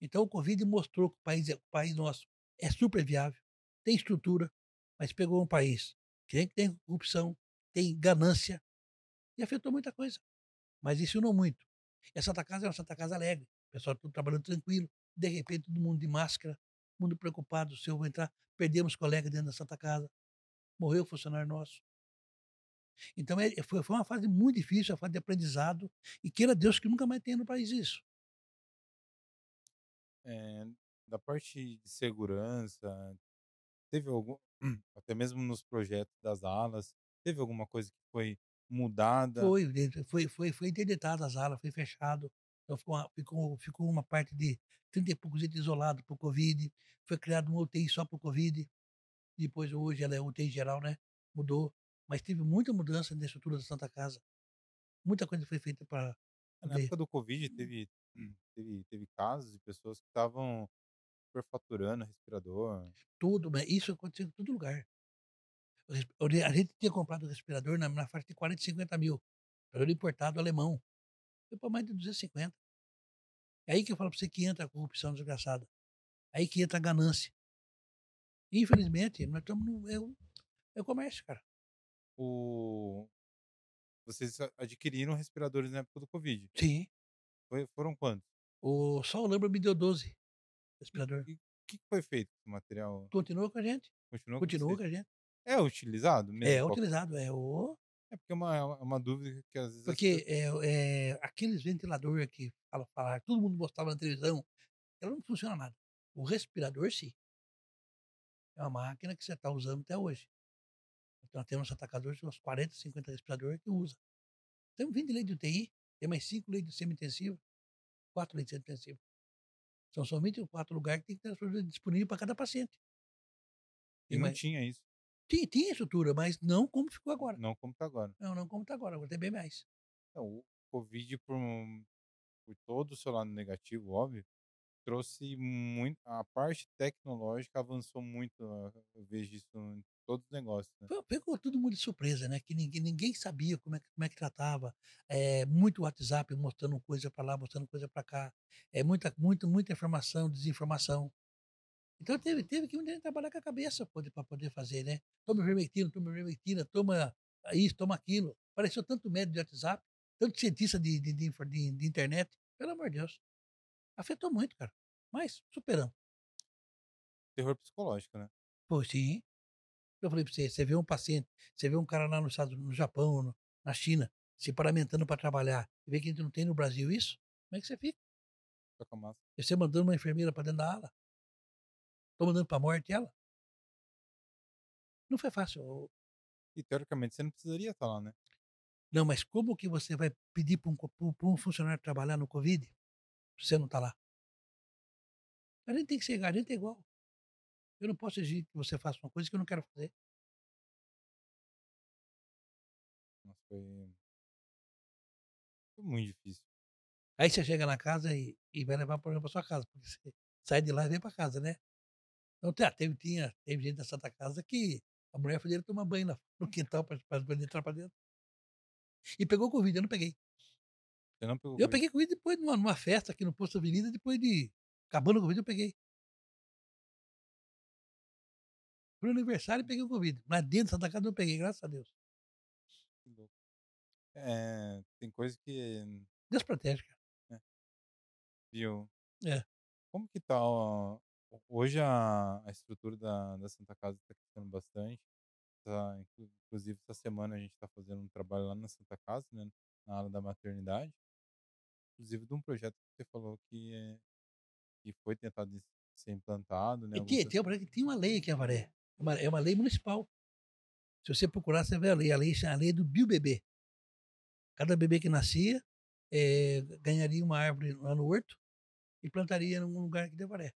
Speaker 2: Então o Covid mostrou que o país, o país nosso é super viável, tem estrutura, mas pegou um país que tem corrupção, tem ganância, e afetou muita coisa. Mas não muito. E a Santa Casa é uma Santa Casa alegre. O pessoal tudo trabalhando tranquilo. De repente, todo mundo de máscara, mundo preocupado se eu vou entrar. Perdemos colega dentro da Santa Casa. Morreu funcionário nosso. Então é, foi, foi uma fase muito difícil, uma fase de aprendizado. E queira Deus que nunca mais tenha no país isso.
Speaker 1: É, da parte de segurança, teve algum, até mesmo nos projetos das alas, teve alguma coisa que foi mudada.
Speaker 2: Foi, foi, foi, foi interditada as alas, foi fechado. Então ficou uma, ficou, ficou uma parte de 30 e poucos itens isolado por Covid. Foi criado uma UTI só por Covid. Depois, hoje, ela é UTI geral, né? Mudou. Mas teve muita mudança na estrutura da Santa Casa. Muita coisa foi feita para.
Speaker 1: Na época do Covid, teve, teve, teve casos de pessoas que estavam superfaturando respirador.
Speaker 2: Tudo, mas isso aconteceu em todo lugar. A gente tinha comprado o respirador na, na faixa de 40, 50 mil. Respirador importado alemão. Foi para mais de 250. É aí que eu falo para você que entra a corrupção desgraçada. É aí que entra a ganância. Infelizmente, nós estamos no. É o, é o comércio, cara.
Speaker 1: O... Vocês adquiriram respiradores na época do Covid?
Speaker 2: Sim.
Speaker 1: Foi, foram quantos?
Speaker 2: O, só o Lambra me deu 12 respirador.
Speaker 1: E o que foi feito com o material?
Speaker 2: Continua com a gente.
Speaker 1: Continua,
Speaker 2: Continua com, com a gente.
Speaker 1: É utilizado mesmo?
Speaker 2: É utilizado, é o.
Speaker 1: É porque é uma, é uma dúvida que às vezes.
Speaker 2: Porque pessoas... é, é, aqueles ventiladores que fala, fala, todo mundo mostrava na televisão, ela não funciona nada. O respirador, sim. É uma máquina que você está usando até hoje. Então, nós temos atacadores, uns 40, 50 respiradores que usa. Temos 20 leitos de UTI, tem mais 5 leitos de semi-intensivo, 4 leitos de semi-intensivo. São somente 4 lugares que tem que ter disponível para cada paciente.
Speaker 1: E, e não mas... tinha isso?
Speaker 2: Tinha, tinha estrutura, mas não como ficou agora.
Speaker 1: Não como está agora.
Speaker 2: Não, não como está agora. Agora tem bem mais.
Speaker 1: Então, o Covid, por, por todo o seu lado negativo, óbvio, trouxe muito. A parte tecnológica avançou muito. Eu vejo isso em todos os negócios. Né?
Speaker 2: Pegou todo mundo de surpresa, né? Que ninguém, ninguém sabia como é, como é que tratava. É, muito WhatsApp mostrando coisa para lá, mostrando coisa para cá. É muita, muito, muita informação, desinformação. Então teve, teve que um dia trabalhar com a cabeça para poder fazer, né? Toma vermectina, toma vermectina, toma isso, toma aquilo. Apareceu tanto médico de WhatsApp, tanto cientista de, de, de, de, internet. Pelo amor de Deus. Afetou muito, cara. Mas superamos.
Speaker 1: Terror psicológico, né?
Speaker 2: Pô, sim. Eu falei pra você, você vê um paciente, você vê um cara lá no, no Japão, no, na China, se paramentando para trabalhar, e vê que a gente não tem no Brasil isso, como é que você fica?
Speaker 1: Fica massa.
Speaker 2: E você mandando uma enfermeira para dentro da ala? Tô mandando pra morte ela? Não foi fácil.
Speaker 1: E teoricamente você não precisaria estar lá, né?
Speaker 2: Não, mas como que você vai pedir para um, um, funcionário trabalhar no Covid se você não está lá? A gente tem que ser, a gente é igual. Eu não posso exigir que você faça uma coisa que eu não quero fazer.
Speaker 1: Nossa, foi... foi muito difícil.
Speaker 2: Aí você chega na casa e, e vai levar o problema para sua casa, porque você sai de lá e vem para casa, né? Então, teve, tinha, teve gente da Santa Casa que a mulher foi dele tomar banho no quintal para entrar para dentro. E pegou Covid, eu não peguei.
Speaker 1: Não
Speaker 2: eu peguei Covid depois numa, numa festa aqui no Posto Avenida, depois de. Acabando o Covid, eu peguei. Pro aniversário peguei o Covid. Mas dentro da Santa Casa eu peguei, graças a Deus.
Speaker 1: Que louco. É, tem coisa que.
Speaker 2: Deus protege, cara.
Speaker 1: É. Viu?
Speaker 2: É.
Speaker 1: Como que tá ó, Hoje a, a estrutura da, da Santa Casa está crescendo bastante. Tá, inclusive, essa semana a gente está fazendo um trabalho lá na Santa Casa, né, na área da maternidade. Inclusive de um projeto que você falou que, é, que foi tentado ser implantado. Né,
Speaker 2: e tem, tem, tem uma lei aqui, Avaré. É uma, é uma lei municipal. Se você procurar, você vê a lei. A lei é a lei do biobebê. Cada bebê que nascia é, ganharia uma árvore lá no horto e plantaria num lugar aqui de Avaré.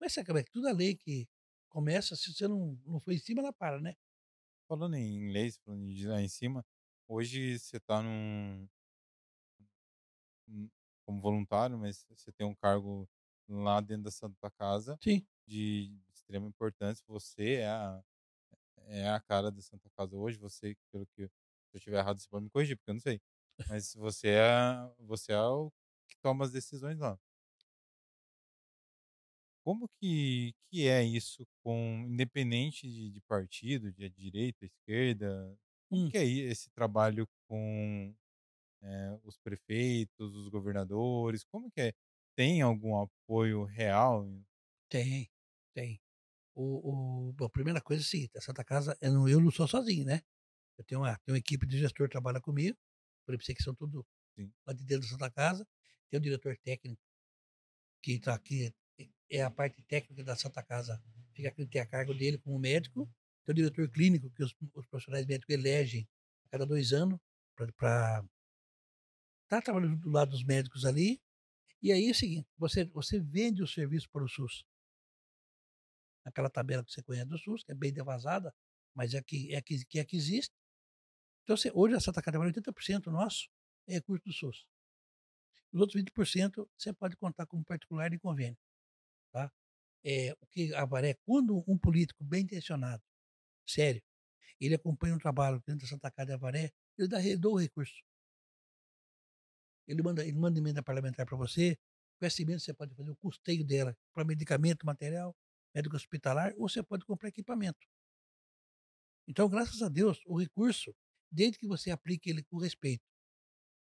Speaker 2: Mas acaba que toda lei que começa, se você não, não for em cima, ela para, né?
Speaker 1: Falando em inglês, falando de lá em cima, hoje você está num, como voluntário, mas você tem um cargo lá dentro da Santa Casa
Speaker 2: Sim.
Speaker 1: de extrema importância. Você é a, é a cara da Santa Casa hoje. Você, pelo que se eu estiver errado, você pode me corrigir, porque eu não sei. Mas você é, você é o que toma as decisões lá. Como que, que é isso com independente de, de partido, de direita, esquerda? Como
Speaker 2: Hum.
Speaker 1: que é esse trabalho com eh, os prefeitos, os governadores? Como que é? Tem algum apoio real?
Speaker 2: Tem, tem. O, o, bom, a primeira coisa é assim, a Santa Casa, eu não, eu não sou sozinho, né? Eu tenho uma, tenho uma equipe de gestor que trabalha comigo, por exemplo, que são tudo
Speaker 1: Sim.
Speaker 2: lá de dentro da Santa Casa. Tem o diretor técnico que está aqui é a parte técnica da Santa Casa, fica aquele tem a cargo dele como médico, tem o diretor clínico que os, os profissionais médicos elegem a cada dois anos para está trabalhando do lado dos médicos ali, e aí é o seguinte, você, você vende o serviço para o SUS. Aquela tabela que você conhece do SUS, que é bem devasada, mas é que, é que, que, é que existe. Então, você, hoje a Santa Catarina, 80% nosso é recurso do SUS. Os outros 20% você pode contar como particular e convênio. É, o que aparece, quando um político bem intencionado, sério, ele acompanha um trabalho dentro da Santa Casa de Avaré, ele dá, dá o recurso. Ele manda, ele manda emenda parlamentar para você, com essa emenda você pode fazer o custeio dela para medicamento, material, médico hospitalar, ou você pode comprar equipamento. Então, graças a Deus, o recurso, desde que você aplique ele com respeito,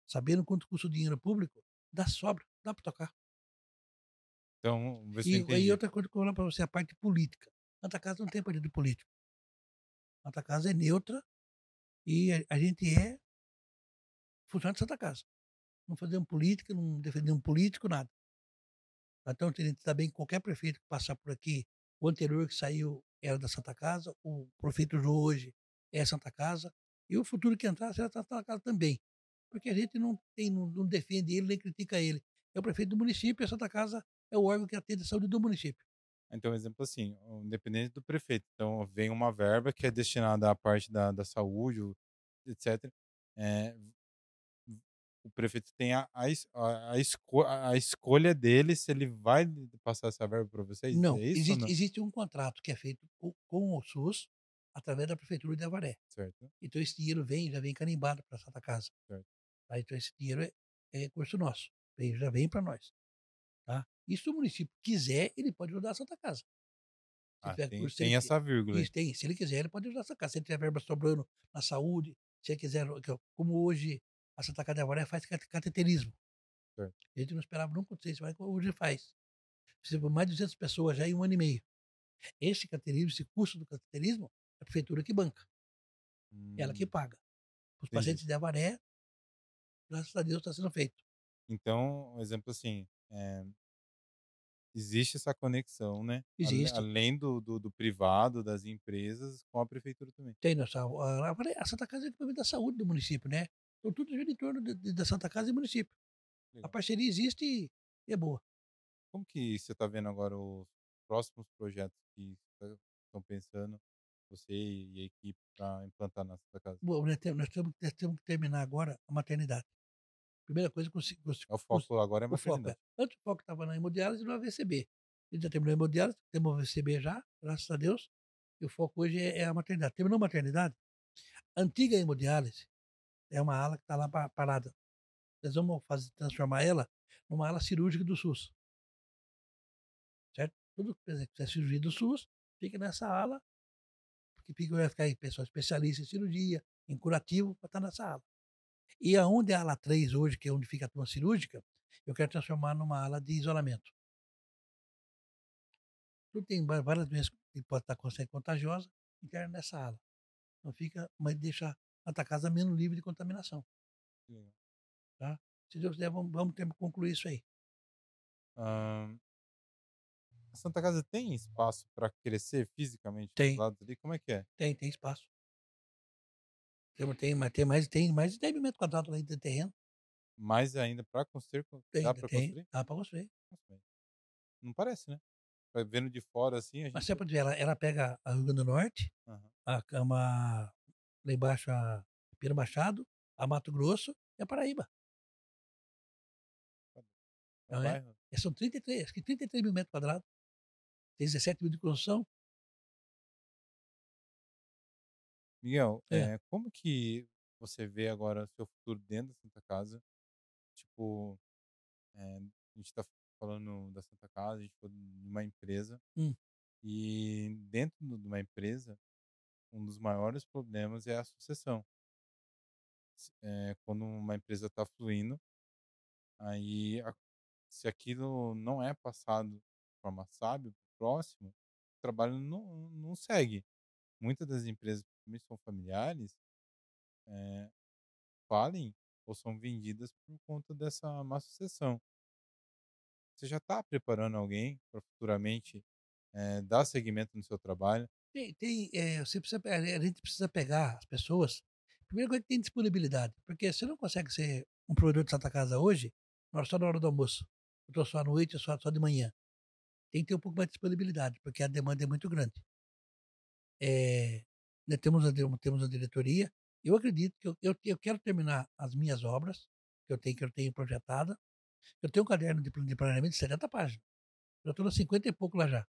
Speaker 2: sabendo quanto custa o dinheiro público, dá sobra, dá para tocar.
Speaker 1: Então,
Speaker 2: você e aí outra coisa que eu vou para você, a parte política. Santa Casa não tem partido político. Santa Casa é neutra e a, a gente é funcionário de Santa Casa. Não fazemos política, não defendemos político, nada. Então, está bem qualquer prefeito que passar por aqui, o anterior que saiu era da Santa Casa, o prefeito de hoje é Santa Casa, e o futuro que entrar será Santa Casa também. Porque a gente não, tem, não, não defende ele nem critica ele. É o prefeito do município e a Santa Casa é o órgão que atende a saúde do município.
Speaker 1: Então, exemplo assim, independente do prefeito. Então, vem uma verba que é destinada à parte da, da saúde, etc. É, o prefeito tem a, a, a, esco, a, escolha dele se ele vai passar essa verba para vocês?
Speaker 2: Não,
Speaker 1: é
Speaker 2: existe, não? existe um contrato que é feito com, com, o SUS através da prefeitura de Avaré.
Speaker 1: Certo.
Speaker 2: Então esse dinheiro vem, já vem carimbado para a Santa Casa.
Speaker 1: Certo.
Speaker 2: Tá? Então esse dinheiro é, é recurso nosso, vem, já vem para nós. Tá? E se o município quiser, ele pode ajudar a Santa Casa.
Speaker 1: Ah, tem, tem ele, essa vírgula.
Speaker 2: Isso, tem. Se ele quiser, ele pode ajudar a Santa Casa. Se ele tiver verba sobrando na saúde, se ele quiser, como hoje a Santa Casa de Avaré faz cateterismo.
Speaker 1: Certo.
Speaker 2: A gente não esperava nunca acontecer isso, mas hoje faz. Precisa mais de 200 pessoas já em um ano e meio. Esse cateterismo, esse custo do cateterismo, a prefeitura que banca. Hum, Ela que hum. paga. Os entendi. pacientes de Avaré, graças a Deus, está sendo feito.
Speaker 1: Então, um exemplo assim, é, existe essa conexão, né?
Speaker 2: Existe.
Speaker 1: Além do, do, do, privado, das empresas, com a prefeitura também.
Speaker 2: Tem, nossa, a, a Santa Casa é equipamento da saúde do município, né? Então tudo gira em torno de, de, da Santa Casa e município. Legal. A parceria existe e é boa.
Speaker 1: Como que você está vendo agora os próximos projetos que estão pensando, você e a equipe, para implantar na Santa Casa?
Speaker 2: Bom, nós temos, nós temos que terminar agora a maternidade. Primeira coisa que você, você,
Speaker 1: O foco agora é maternidade.
Speaker 2: Foco, é. Antes o foco estava na hemodiálise e no AVCB. A gente já terminou a hemodiálise, temos o AVCB já, graças a Deus. E o foco hoje é, é a maternidade. Terminou a maternidade, a antiga hemodiálise é uma ala que está lá parada. Nós vamos fazer, transformar ela numa ala cirúrgica do SUS. Certo? Tudo que é cirurgia do SUS fica nessa ala, porque fica, vai ficar aí pessoal especialista em cirurgia, em curativo, para estar tá nessa ala. E aonde é a ala 3 hoje, que é onde fica a turma cirúrgica, eu quero transformar numa ala de isolamento. Tudo tem várias doenças que pode estar contagiosa, interna nessa ala. Então fica, mas deixa a casa menos livre de contaminação. Tá? Se Deus quiser, vamos, vamos ter concluir isso aí.
Speaker 1: a Santa Casa tem espaço para crescer fisicamente?
Speaker 2: Tem.
Speaker 1: Lados ali? Como é que é?
Speaker 2: Tem, tem espaço. Tem, tem, mais, tem mais de 10 mil metros quadrados aí de terreno.
Speaker 1: Mais ainda para construir?
Speaker 2: Tem,
Speaker 1: dá para
Speaker 2: construir? Dá para construir.
Speaker 1: Não parece, né? Vendo de fora assim. Gente...
Speaker 2: Mas você pode ver, ela, ela pega a Rio Grande do Norte,
Speaker 1: uhum.
Speaker 2: a, cama lá embaixo a Pira Machado, a Mato Grosso e a Paraíba. Então, é, são 33, acho que 33 mil metros quadrados. Tem 17 mil de construção.
Speaker 1: Miguel, é. É, como que você vê agora o seu futuro dentro da Santa Casa? Tipo, é, a gente está falando da Santa Casa, a gente falou de uma empresa.
Speaker 2: Hum.
Speaker 1: E dentro de uma empresa, um dos maiores problemas é a sucessão. É, quando uma empresa está fluindo, aí a, se aquilo não é passado de forma sábia para o próximo, o trabalho não, não segue. Muitas das empresas que são familiares é, falem ou são vendidas por conta dessa má sucessão. Você já está preparando alguém para futuramente é, dar seguimento no seu trabalho?
Speaker 2: Tem, tem é, você precisa, a gente precisa pegar as pessoas. Primeiro coisa que tem disponibilidade, porque você não consegue ser um provedor de Santa Casa hoje, só na hora do almoço. Eu estou só à noite, só, só de manhã. Tem que ter um pouco mais de disponibilidade, porque a demanda é muito grande. É, né, temos, a, temos a diretoria. Eu acredito que eu, eu, eu, quero terminar as minhas obras, que eu tenho, que eu tenho projetada. Eu tenho um caderno de, planejamento de 70 páginas. Eu estou nos 50 e pouco lá já.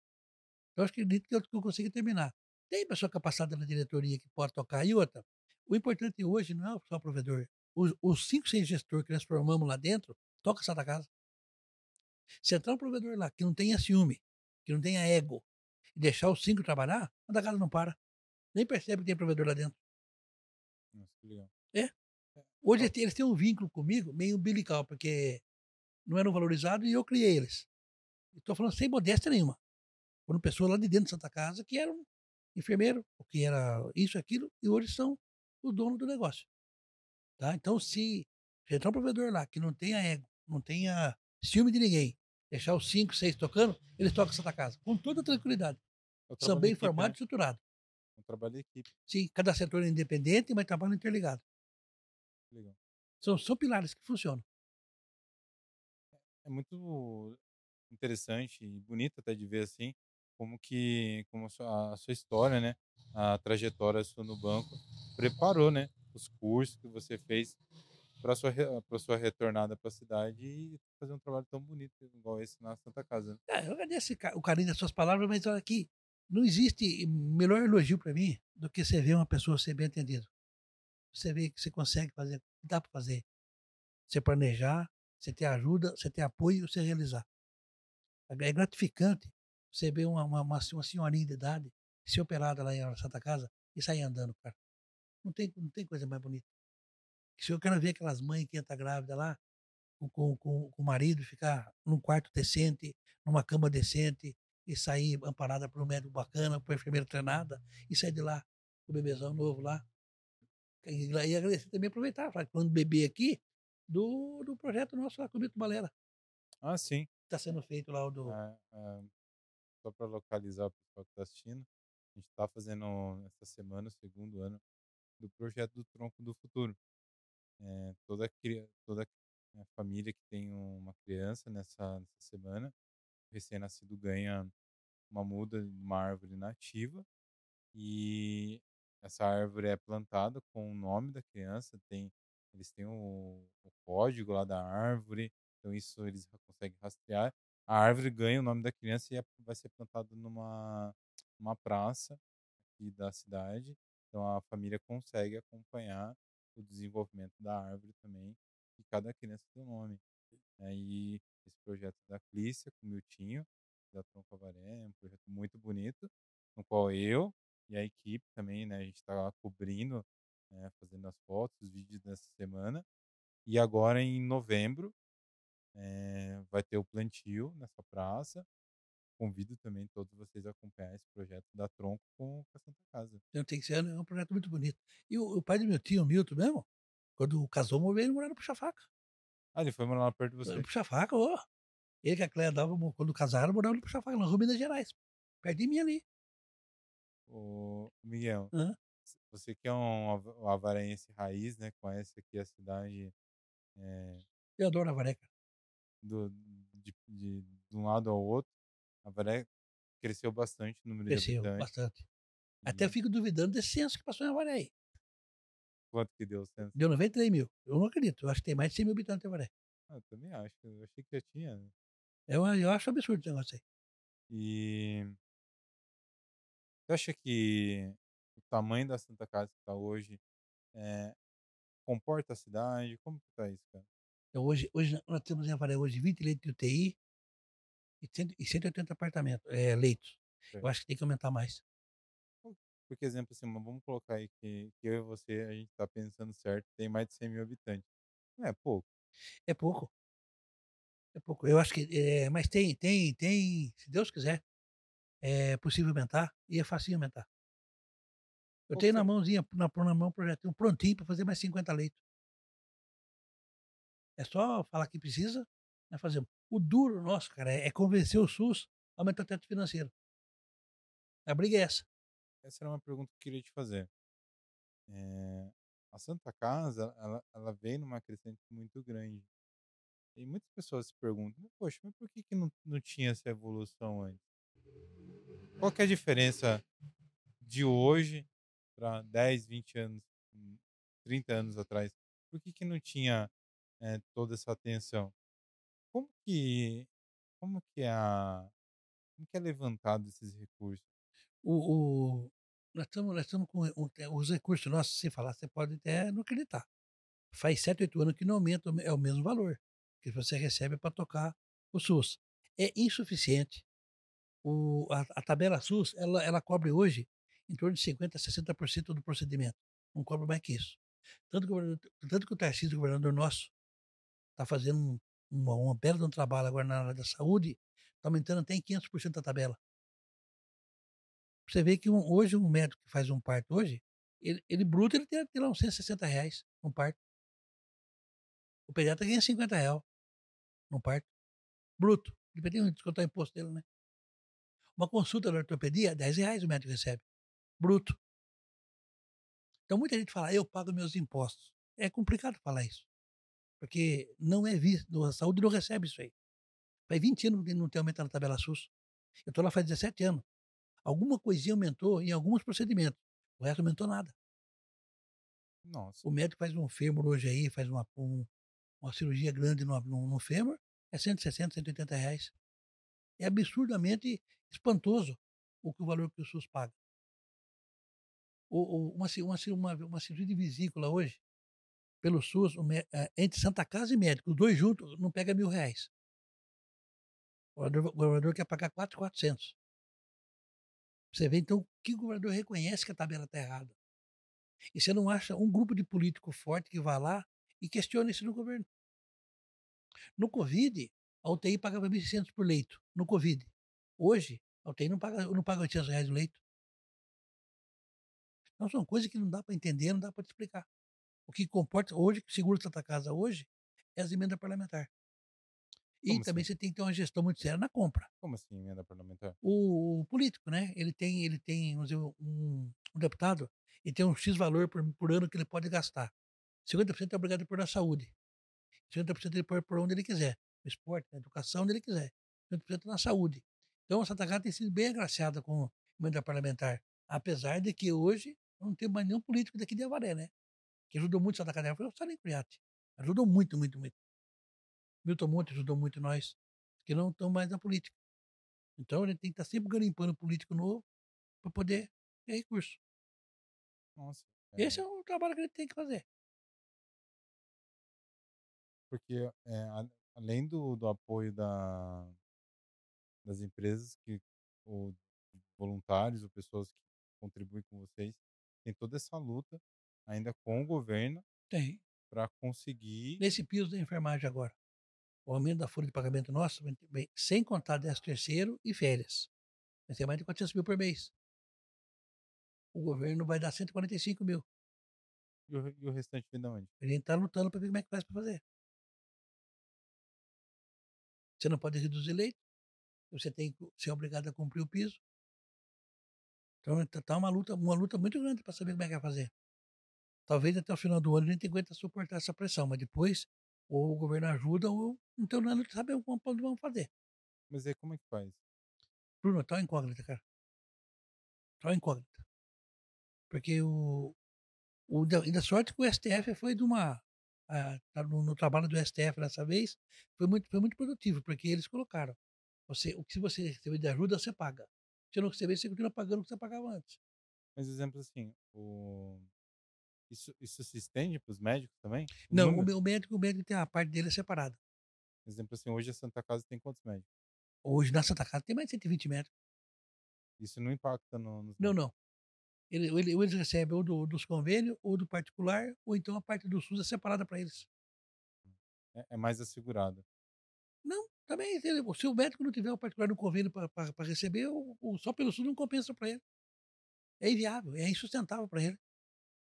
Speaker 2: Então, eu acredito que eu, que eu consigo terminar. Tem pessoa capacitada na diretoria que pode tocar. E outra, o importante hoje não é só o provedor. Os, os cinco, seis gestores que nós formamos lá dentro, toca essa da casa. Se entrar um provedor lá que não tenha ciúme, que não tenha ego, e deixar os cinco trabalhar, a da casa não para. Nem percebe que tem provedor lá dentro.
Speaker 1: Nossa, que legal.
Speaker 2: É. é hoje eles têm um vínculo comigo meio umbilical, porque não eram valorizados e eu criei eles. Estou falando sem modéstia nenhuma. Foram pessoas lá de dentro de Santa Casa que eram enfermeiro, o que era isso, aquilo, e hoje são o dono do negócio. Tá? Então, se entrar um provedor lá que não tenha ego, não tenha ciúme de ninguém, deixar os cinco, seis tocando, eles tocam Santa Casa, com toda tranquilidade. São bem informados e estruturados.
Speaker 1: Trabalho de equipe.
Speaker 2: Sim, cada setor é independente, mas trabalho interligado.
Speaker 1: Legal.
Speaker 2: São, são pilares que funcionam.
Speaker 1: É muito interessante e bonito até de ver assim, como que como a sua, a sua história, né, a trajetória sua no banco preparou, né, os cursos que você fez para sua para sua retornada para a cidade e fazer um trabalho tão bonito igual esse na Santa Casa. Né?
Speaker 2: É, eu agradeço o carinho das suas palavras, mas olha aqui, não existe melhor elogio para mim do que você ver uma pessoa ser bem atendida. Você vê que você consegue fazer, dá para fazer. Você planejar, você ter ajuda, você ter apoio, você realizar. É gratificante você ver uma, uma, uma, senhorinha de idade ser operada lá em Santa Casa e sair andando, cara. Não tem, não tem coisa mais bonita. Se eu quero ver aquelas mães que entram grávida lá, com, com, com o marido, ficar num quarto decente, numa cama decente, e sair amparada por um médico bacana, por enfermeira treinada, e sair de lá com o bebezão novo lá. E, e agradecer também, aproveitar, falando bebê aqui, do, do projeto nosso lá com o Mito Balera.
Speaker 1: Ah, sim.
Speaker 2: Está sendo feito lá o do.
Speaker 1: É, é, só para localizar o pessoal que está assistindo, a gente está fazendo essa semana o segundo ano do projeto do Tronco do Futuro. É, toda toda família que tem uma criança nessa, nessa semana, recém-nascido ganha uma muda, uma árvore nativa e essa árvore é plantada com o nome da criança, tem eles têm o, o código lá da árvore, então isso eles conseguem rastrear. A árvore ganha o nome da criança e é, vai ser plantada numa, numa praça aqui da cidade. Então a família consegue acompanhar o desenvolvimento da árvore também e cada criança tem um nome. Aí esse projeto da Clícia com o Miltinho, da Tronco Avaré, é um projeto muito bonito, no qual eu e a equipe também, né, a gente está cobrindo né, fazendo as fotos, os vídeos dessa semana. E agora em novembro é, vai ter o plantio nessa praça. Convido também todos vocês a acompanhar esse projeto da Tronco com, a Santa Casa.
Speaker 2: Então tem que ser é um projeto muito bonito. E o, o pai do meu tio, o Milton mesmo, quando casou, morreu ele morar no Puxa-Faca.
Speaker 1: Ah, ele foi morar lá perto de você?
Speaker 2: No Puxa-Faca, ó. Ele que a Cléia dava, quando casaram, morava no Puxa-Faca, na Rua Minas Gerais. Perto de mim ali.
Speaker 1: Ô, Miguel,
Speaker 2: Hã?
Speaker 1: Você que é um avarense raiz, né? Conhece aqui a cidade. É,
Speaker 2: Eu adoro Avaré, cara.
Speaker 1: do, de, de, de um lado ao outro. Avaré cresceu bastante no número
Speaker 2: Cresceu
Speaker 1: de habitantes.
Speaker 2: bastante. Até
Speaker 1: E
Speaker 2: fico duvidando desse censo que passou em Avaré aí.
Speaker 1: Quanto que deu o censo?
Speaker 2: Deu 93 mil. Eu não acredito. Eu acho que tem mais de 100 mil habitantes em Avaré.
Speaker 1: Ah, eu também acho. Eu achei que já tinha. né?
Speaker 2: Eu, eu acho absurdo esse negócio aí.
Speaker 1: E você acha que o tamanho da Santa Casa que está hoje é, comporta a cidade? Como que tá isso, cara?
Speaker 2: Então, hoje, hoje nós temos em Avaré hoje 20 leitos de UTI e, 100 e 180 apartamentos, é, leitos. Eu acho que tem que aumentar mais.
Speaker 1: Porque, exemplo, assim, vamos colocar aí que, que eu e você, a gente está pensando certo, tem mais de 100 mil habitantes. Não é pouco.
Speaker 2: É pouco. É pouco. Eu acho que. É, mas tem, tem, tem, se Deus quiser, é possível aumentar e é fácil aumentar. Eu tenho na mãozinha, na, na mão, um projetinho prontinho para fazer mais 50 leitos. É só falar que precisa, nós fazemos. O duro nosso, cara, é, é convencer o SUS a aumentar o teto financeiro. A briga é essa.
Speaker 1: Essa era uma pergunta que eu queria te fazer. É, a Santa Casa, ela, ela vem numa crescente muito grande. E muitas pessoas se perguntam, poxa, mas por que, que não, não tinha essa evolução antes? Qual que é a diferença de hoje para 10, 20 anos, 30 anos atrás? Por que, que não tinha é, toda essa atenção? Como que, como que é a, como que é levantado esses recursos?
Speaker 2: O, o, nós estamos nós estamos com o- os recursos nossos, se falar, você pode até não acreditar. Faz 7, 8 anos que não aumenta, é o mesmo valor que você recebe para tocar o SUS. É insuficiente. O, a, a tabela SUS, ela, ela cobre hoje em torno de 50% a 60% do procedimento. Não cobre mais que isso. Tanto que, tanto que o Tarcísio, governador nosso, está fazendo um, uma, uma bela um trabalho agora na área da saúde, está aumentando até em 500% da tabela. Você vê que um- hoje um médico que faz um parto hoje, ele, ele bruto, ele tem, tem lá uns 160 reais um parto. O pediatra ganha 50 reais no parto. Bruto. Dependendo de descontar o imposto dele, né? Uma consulta na ortopedia, 10 reais o médico recebe. Bruto. Então muita gente fala, eu pago meus impostos. É complicado falar isso. Porque não é visto, a saúde não recebe isso aí. Faz 20 anos que não tem aumento na tabela SUS. Eu estou lá faz 17 anos. Alguma coisinha aumentou em alguns procedimentos. O resto não aumentou nada.
Speaker 1: Nossa,
Speaker 2: O médico faz um fêmur hoje aí, faz uma, um- uma cirurgia grande no, no, no fêmur, é 160, 180 reais. É absurdamente espantoso o, que o valor que o SUS paga. O, o- uma, uma, uma, uma cirurgia de vesícula hoje, pelo SUS, o eh, entre Santa Casa e médico, os dois juntos, não pega mil reais. O governador, o governador quer pagar 4,400. Você vê, então, que o governador reconhece que a tabela está errada. E você não acha um grupo de político forte que vá lá e questione isso no governo. No Covid, a UTI pagava 1.600 por leito. No Covid. Hoje, a UTI não paga, não paga 800 reais o leito. Então, são coisas que não dá para entender, não dá para explicar. O que comporta hoje, que segura Santa Casa hoje, é as emendas parlamentares. E
Speaker 1: Como
Speaker 2: também
Speaker 1: assim?
Speaker 2: você tem que ter uma gestão muito séria na compra.
Speaker 1: como assim emenda parlamentar?
Speaker 2: O, o político, né? Ele tem, ele tem vamos dizer, um, um deputado, e tem um X valor por, por ano que ele pode gastar. 50% é obrigado por na saúde. 50% ele pode por onde ele quiser. No esporte, na educação, onde ele quiser. 50% na saúde. Então, a Santa Casa tem sido bem agraciada com emenda parlamentar. Apesar de que hoje não tem mais nenhum político daqui de Avaré, né? Que ajudou muito Santa Casa. Foi o Salim Curiati. Ajudou muito, muito, muito. Milton Monte ajudou muito nós, que não estão mais na política. Então, ele tem que estar sempre garimpando político novo para poder ter recurso.
Speaker 1: Nossa. é,
Speaker 2: Esse é o trabalho que ele tem que fazer.
Speaker 1: Porque é, a- além do, do apoio da, das empresas que ou voluntários ou pessoas que contribuem com vocês, tem toda essa luta ainda com o governo
Speaker 2: Tem.
Speaker 1: para conseguir
Speaker 2: Nesse piso da enfermagem agora, o aumento da folha de pagamento vem sem contar 10 terceiro e férias. Vai ser mais de 400 mil por mês. O governo vai dar 145 mil.
Speaker 1: e o, e o restante vem da onde?
Speaker 2: A gente está lutando para ver como é que faz para fazer. Você não pode reduzir leite. Você tem que ser obrigado a cumprir o piso. Então está uma luta, uma luta muito grande para saber como é que vai fazer. Talvez até o final do ano a gente aguenta suportar essa pressão, mas depois ou o governo ajuda ou não tem nada de saber como como vamos fazer.
Speaker 1: Mas aí como é que faz?
Speaker 2: Bruno, tá uma incógnita, cara. Tá uma incógnita. Porque o, o da, e da sorte que o STF foi de uma. ah, tá no, no trabalho do STF dessa vez, foi muito, foi muito produtivo, porque eles colocaram. Você, o que se você receber de ajuda, você paga. Se não receber, você continua pagando o que você pagava antes.
Speaker 1: Mas exemplo assim, o... isso, isso se estende para os médicos também? O
Speaker 2: Não, o,
Speaker 1: número?
Speaker 2: o médico, o médico tem a parte dele separada.
Speaker 1: Exemplo assim, hoje a Santa Casa tem quantos médicos?
Speaker 2: Hoje na Santa Casa tem mais de 120 médicos.
Speaker 1: Isso não impacta no, nos
Speaker 2: Não, não. Ele, ele, eles recebem ou do, dos convênios, ou do particular, ou então a parte do SUS é separada para eles.
Speaker 1: É, é mais assegurado.
Speaker 2: Não, também, se o médico não tiver o particular no convênio para receber, o, o- só pelo SUS não compensa para ele. É inviável, é insustentável para ele.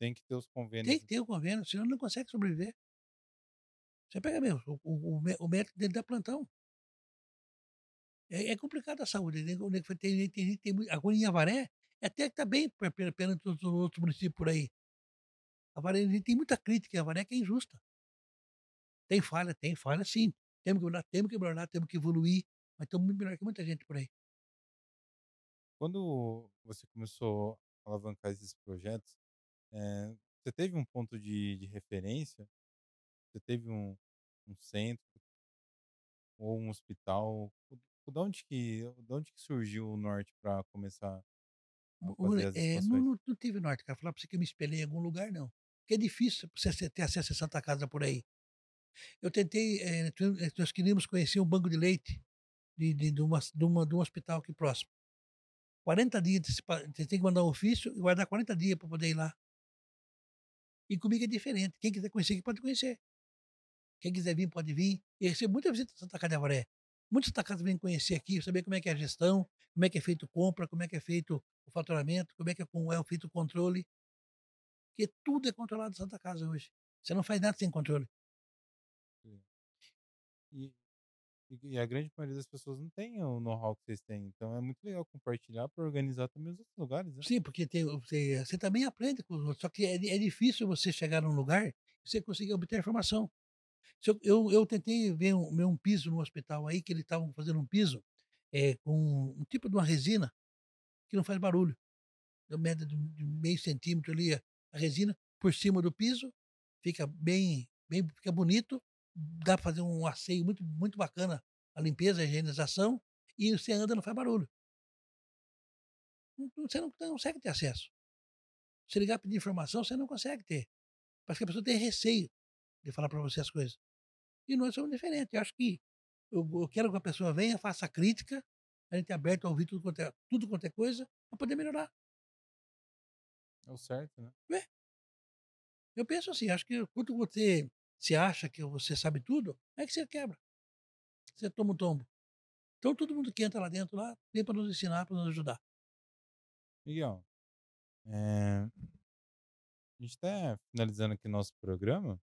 Speaker 1: Tem que ter os convênios.
Speaker 2: Tem que ter o convênio, senão não consegue sobreviver. Você pega mesmo, o, o, o mé- o médico dele dá plantão. É, é complicado a saúde. né? Tem, tem, tem, agora em Avaré, é até que está bem per- per- perante os outros municípios por aí. Avaré tem muita crítica, a Avaré que é injusta. Tem falha? Tem falha sim. Temos que melhorar, temos que melhorar, temos que evoluir, mas estamos muito melhor que muita gente por aí.
Speaker 1: Quando você começou a alavancar esses projetos, eh, você teve um ponto de de referência? Você teve um um centro ou um hospital? Da onde que da onde que surgiu o norte para começar a
Speaker 2: O
Speaker 1: fazer as
Speaker 2: eh, não não não tive norte, cara, falar para você que eu me espelhei em algum lugar não. Porque é difícil você ter acesso a Santa Casa por aí. Eu tentei, eh, nós queríamos conhecer um banco de leite de de de uma de uma de um hospital aqui próximo. 40 dias você tem que mandar um ofício e guardar 40 dias para poder ir lá. E comigo é diferente, quem quiser conhecer pode conhecer. Quem quiser vir pode vir. E recebo muita visita de Santa Casa de Avaré. Muitos Casa vêm conhecer aqui, saber como é que é a gestão, como é que é feito compra, como é que é feito o faturamento, como é que é é feito o controle. Porque tudo é controlado em Santa Casa hoje. Você não faz nada sem controle.
Speaker 1: Sim. E e a grande maioria das pessoas não tem o know-how que vocês têm, então é muito legal compartilhar para organizar também os outros lugares, né.
Speaker 2: Sim, porque tem você você também aprende com os outros, só que é é difícil você chegar num lugar e você conseguir obter informação. Eu eu eu tentei ver um ver um piso no hospital aí, que eles estavam fazendo um piso, eh, com um tipo de uma resina que não faz barulho. Da média de de meio centímetro ali a resina por cima do piso, fica bem bem fica bonito, dá para fazer um asseio muito muito bacana, a limpeza, a higienização, e você anda não faz barulho. Você não não consegue ter acesso. Se ligar pedir informação, você não consegue ter. Parece que a pessoa tem receio de falar para você as coisas. E nós somos diferentes. Eu acho que eu eu quero que a pessoa venha, faça crítica, a gente é aberto a ouvir tudo quanto é tudo quanto é coisa, para poder melhorar.
Speaker 1: É o certo, né.
Speaker 2: É. Eu penso assim, acho que quando você se acha que você sabe tudo, é que você quebra. Você toma um tombo. Então todo mundo que entra lá dentro lá, vem para nos ensinar, para nos ajudar.
Speaker 1: Miguel, eh, a gente tá finalizando aqui nosso programa.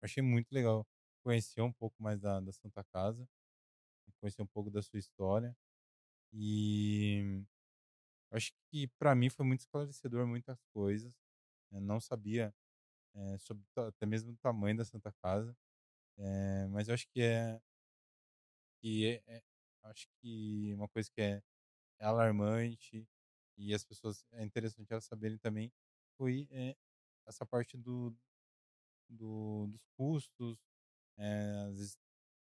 Speaker 1: Achei muito legal conhecer um pouco mais da da Santa Casa, conhecer um pouco da sua história. E acho que para mim foi muito esclarecedor muitas coisas. Eu não sabia, eh, sobre até mesmo o tamanho da Santa Casa, eh, mas eu acho que é que é é acho que uma coisa que é é alarmante e as pessoas é interessante elas saberem também, foi, eh, essa parte do do dos custos, às vezes,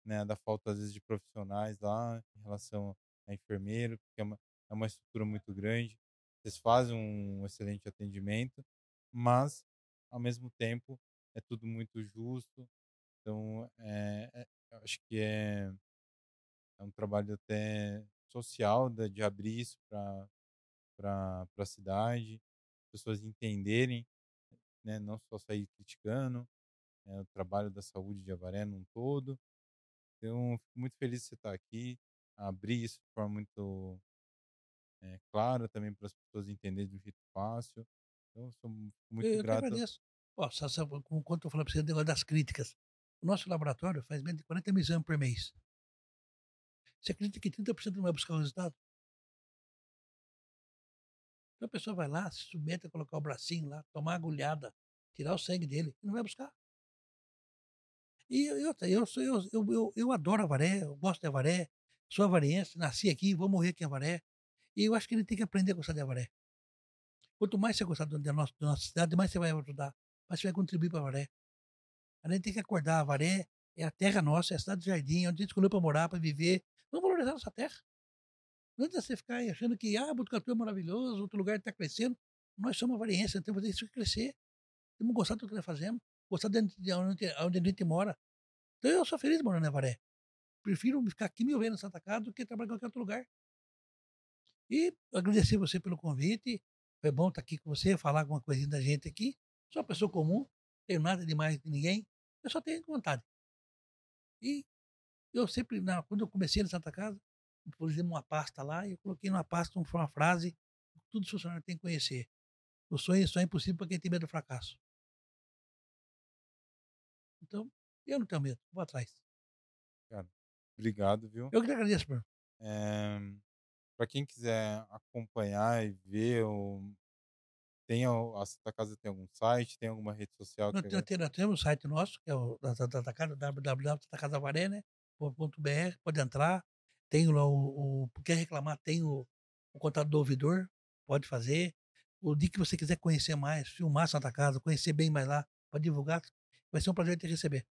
Speaker 1: né, da falta, às vezes, de profissionais lá, em relação a enfermeiro, porque é uma é uma estrutura muito grande. Vocês fazem um excelente atendimento, mas, ao mesmo tempo, é tudo muito justo. Então, eh eh, eu acho que é é um trabalho até social, da de abrir isso pra pra cidade, pessoas entenderem, né, não só sair criticando, eh, o trabalho da saúde de Avaré num todo. Então, fico muito feliz de você estar aqui, abrir isso de forma muito eh, clara também para as pessoas entenderem de um jeito fácil. Então eu sou mu muito
Speaker 2: Eu eu
Speaker 1: grato
Speaker 2: agradeço. Ó, só quando eu falei para você o negócio das críticas. O nosso laboratório faz menos de 40 mil exame por mês. Você acredita que 30% não vai buscar o resultado? Então a pessoa vai lá, se submete a colocar o bracinho lá, tomar agulhada, tirar o sangue dele, e não vai buscar. E eu sou eu eu eu eu adoro Avaré, eu gosto de Avaré, sou avariense, nasci aqui, vou morrer aqui em Avaré. E eu acho que ele tem que aprender a gostar de Avaré. Quanto mais você gostar da nossa da nossa cidade, mais você vai ajudar, mais você vai contribuir para Avaré. A gente tem que acordar, Avaré é a terra nossa, é a cidade do jardim, é onde a gente escolheu para morar, para viver. Vamos valorizar nossa terra. Não adianta você ficar achando que, ah, Botucatu é maravilhoso, outro lugar está crescendo. Nós somos avarienses, nós temos que fazer isso crescer. Temos que gostar do que nós fazemos, gostar de de onde aonde a gente mora. Então eu sou feliz morando em Avaré. Prefiro ficar aqui mil vezes na Santa Casa do que trabalhar em qualquer outro lugar. E agradecer você pelo convite, foi bom estar aqui com você, falar alguma coisinha da gente aqui. Sou uma pessoa comum, tenho nada demais de ninguém, eu só tenho vontade. E eu sempre na quando eu comecei na Santa Casa, fizemos uma pasta lá e eu coloquei numa pasta um uma frase, todos os funcionários têm que conhecer: "O sonho só é impossível para quem tem medo do fracasso". Então, eu não tenho medo, vou atrás.
Speaker 1: Cara, obrigado, viu.
Speaker 2: Eu que agradeço, mano.
Speaker 1: Eh, pra quem quiser acompanhar e ver o Tem a a Santa Casa tem algum site, tem alguma rede social
Speaker 2: Nós
Speaker 1: que
Speaker 2: nós temos o site nosso, que é o da Santa Casa, www.santacasavaré, né, .br, pode entrar, tem lá o o quer reclamar, tem o o contato do ouvidor, pode fazer. O dia que você quiser conhecer mais, filmar Santa Casa, conhecer bem mais lá, pode divulgar, vai ser um prazer te receber.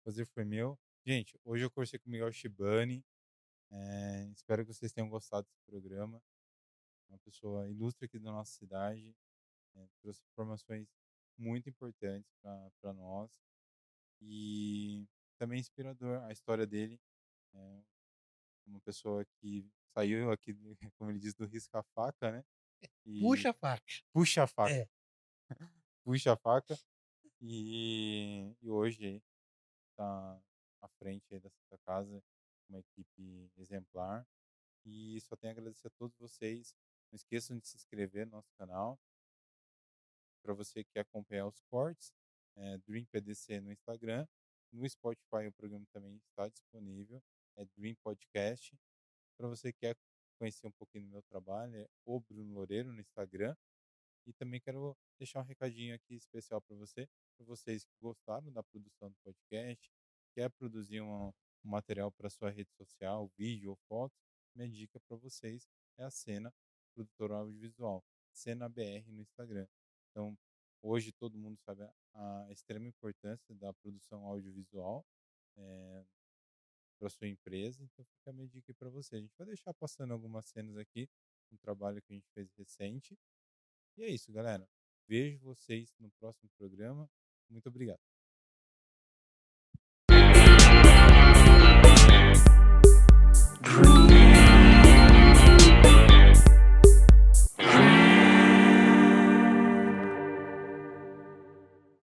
Speaker 1: O prazer foi meu. Gente, hoje eu conversei com o Miguel Shibani, eh, espero que vocês tenham gostado desse programa. Uma pessoa ilustre aqui da nossa cidade, eh, trouxe informações muito importantes pra nós. E também inspirador a história dele, eh, uma pessoa que saiu aqui, como ele diz, do risca-faca, né, e
Speaker 2: Puxa a faca.
Speaker 1: puxa a faca.
Speaker 2: É.
Speaker 1: Puxa a faca, e e hoje tá à frente Santa Casa, uma equipe exemplar. E só tenho a agradecer a todos vocês. Não esqueçam de se inscrever no nosso canal. Pra você que acompanhar os cortes, eh, Dream PDC no Instagram. No Spotify o programa também está disponível, é Dream Podcast. Pra você que quer conhecer um pouquinho do meu trabalho, é o Bruno Loureiro no Instagram. E também quero deixar um recadinho aqui especial pra você, pra vocês que gostaram da produção do podcast, quer produzir um material pra sua rede social, vídeo ou foto, minha dica pra vocês é a Cena Produtora Audiovisual, Cena BR no Instagram. Então, hoje todo mundo sabe a a extrema importância da produção audiovisual, eh, pra sua empresa, então fica a minha dica pra você. A gente vai deixar passando algumas cenas aqui, um trabalho que a gente fez recente. E é isso galera, vejo vocês no próximo programa. Muito obrigado.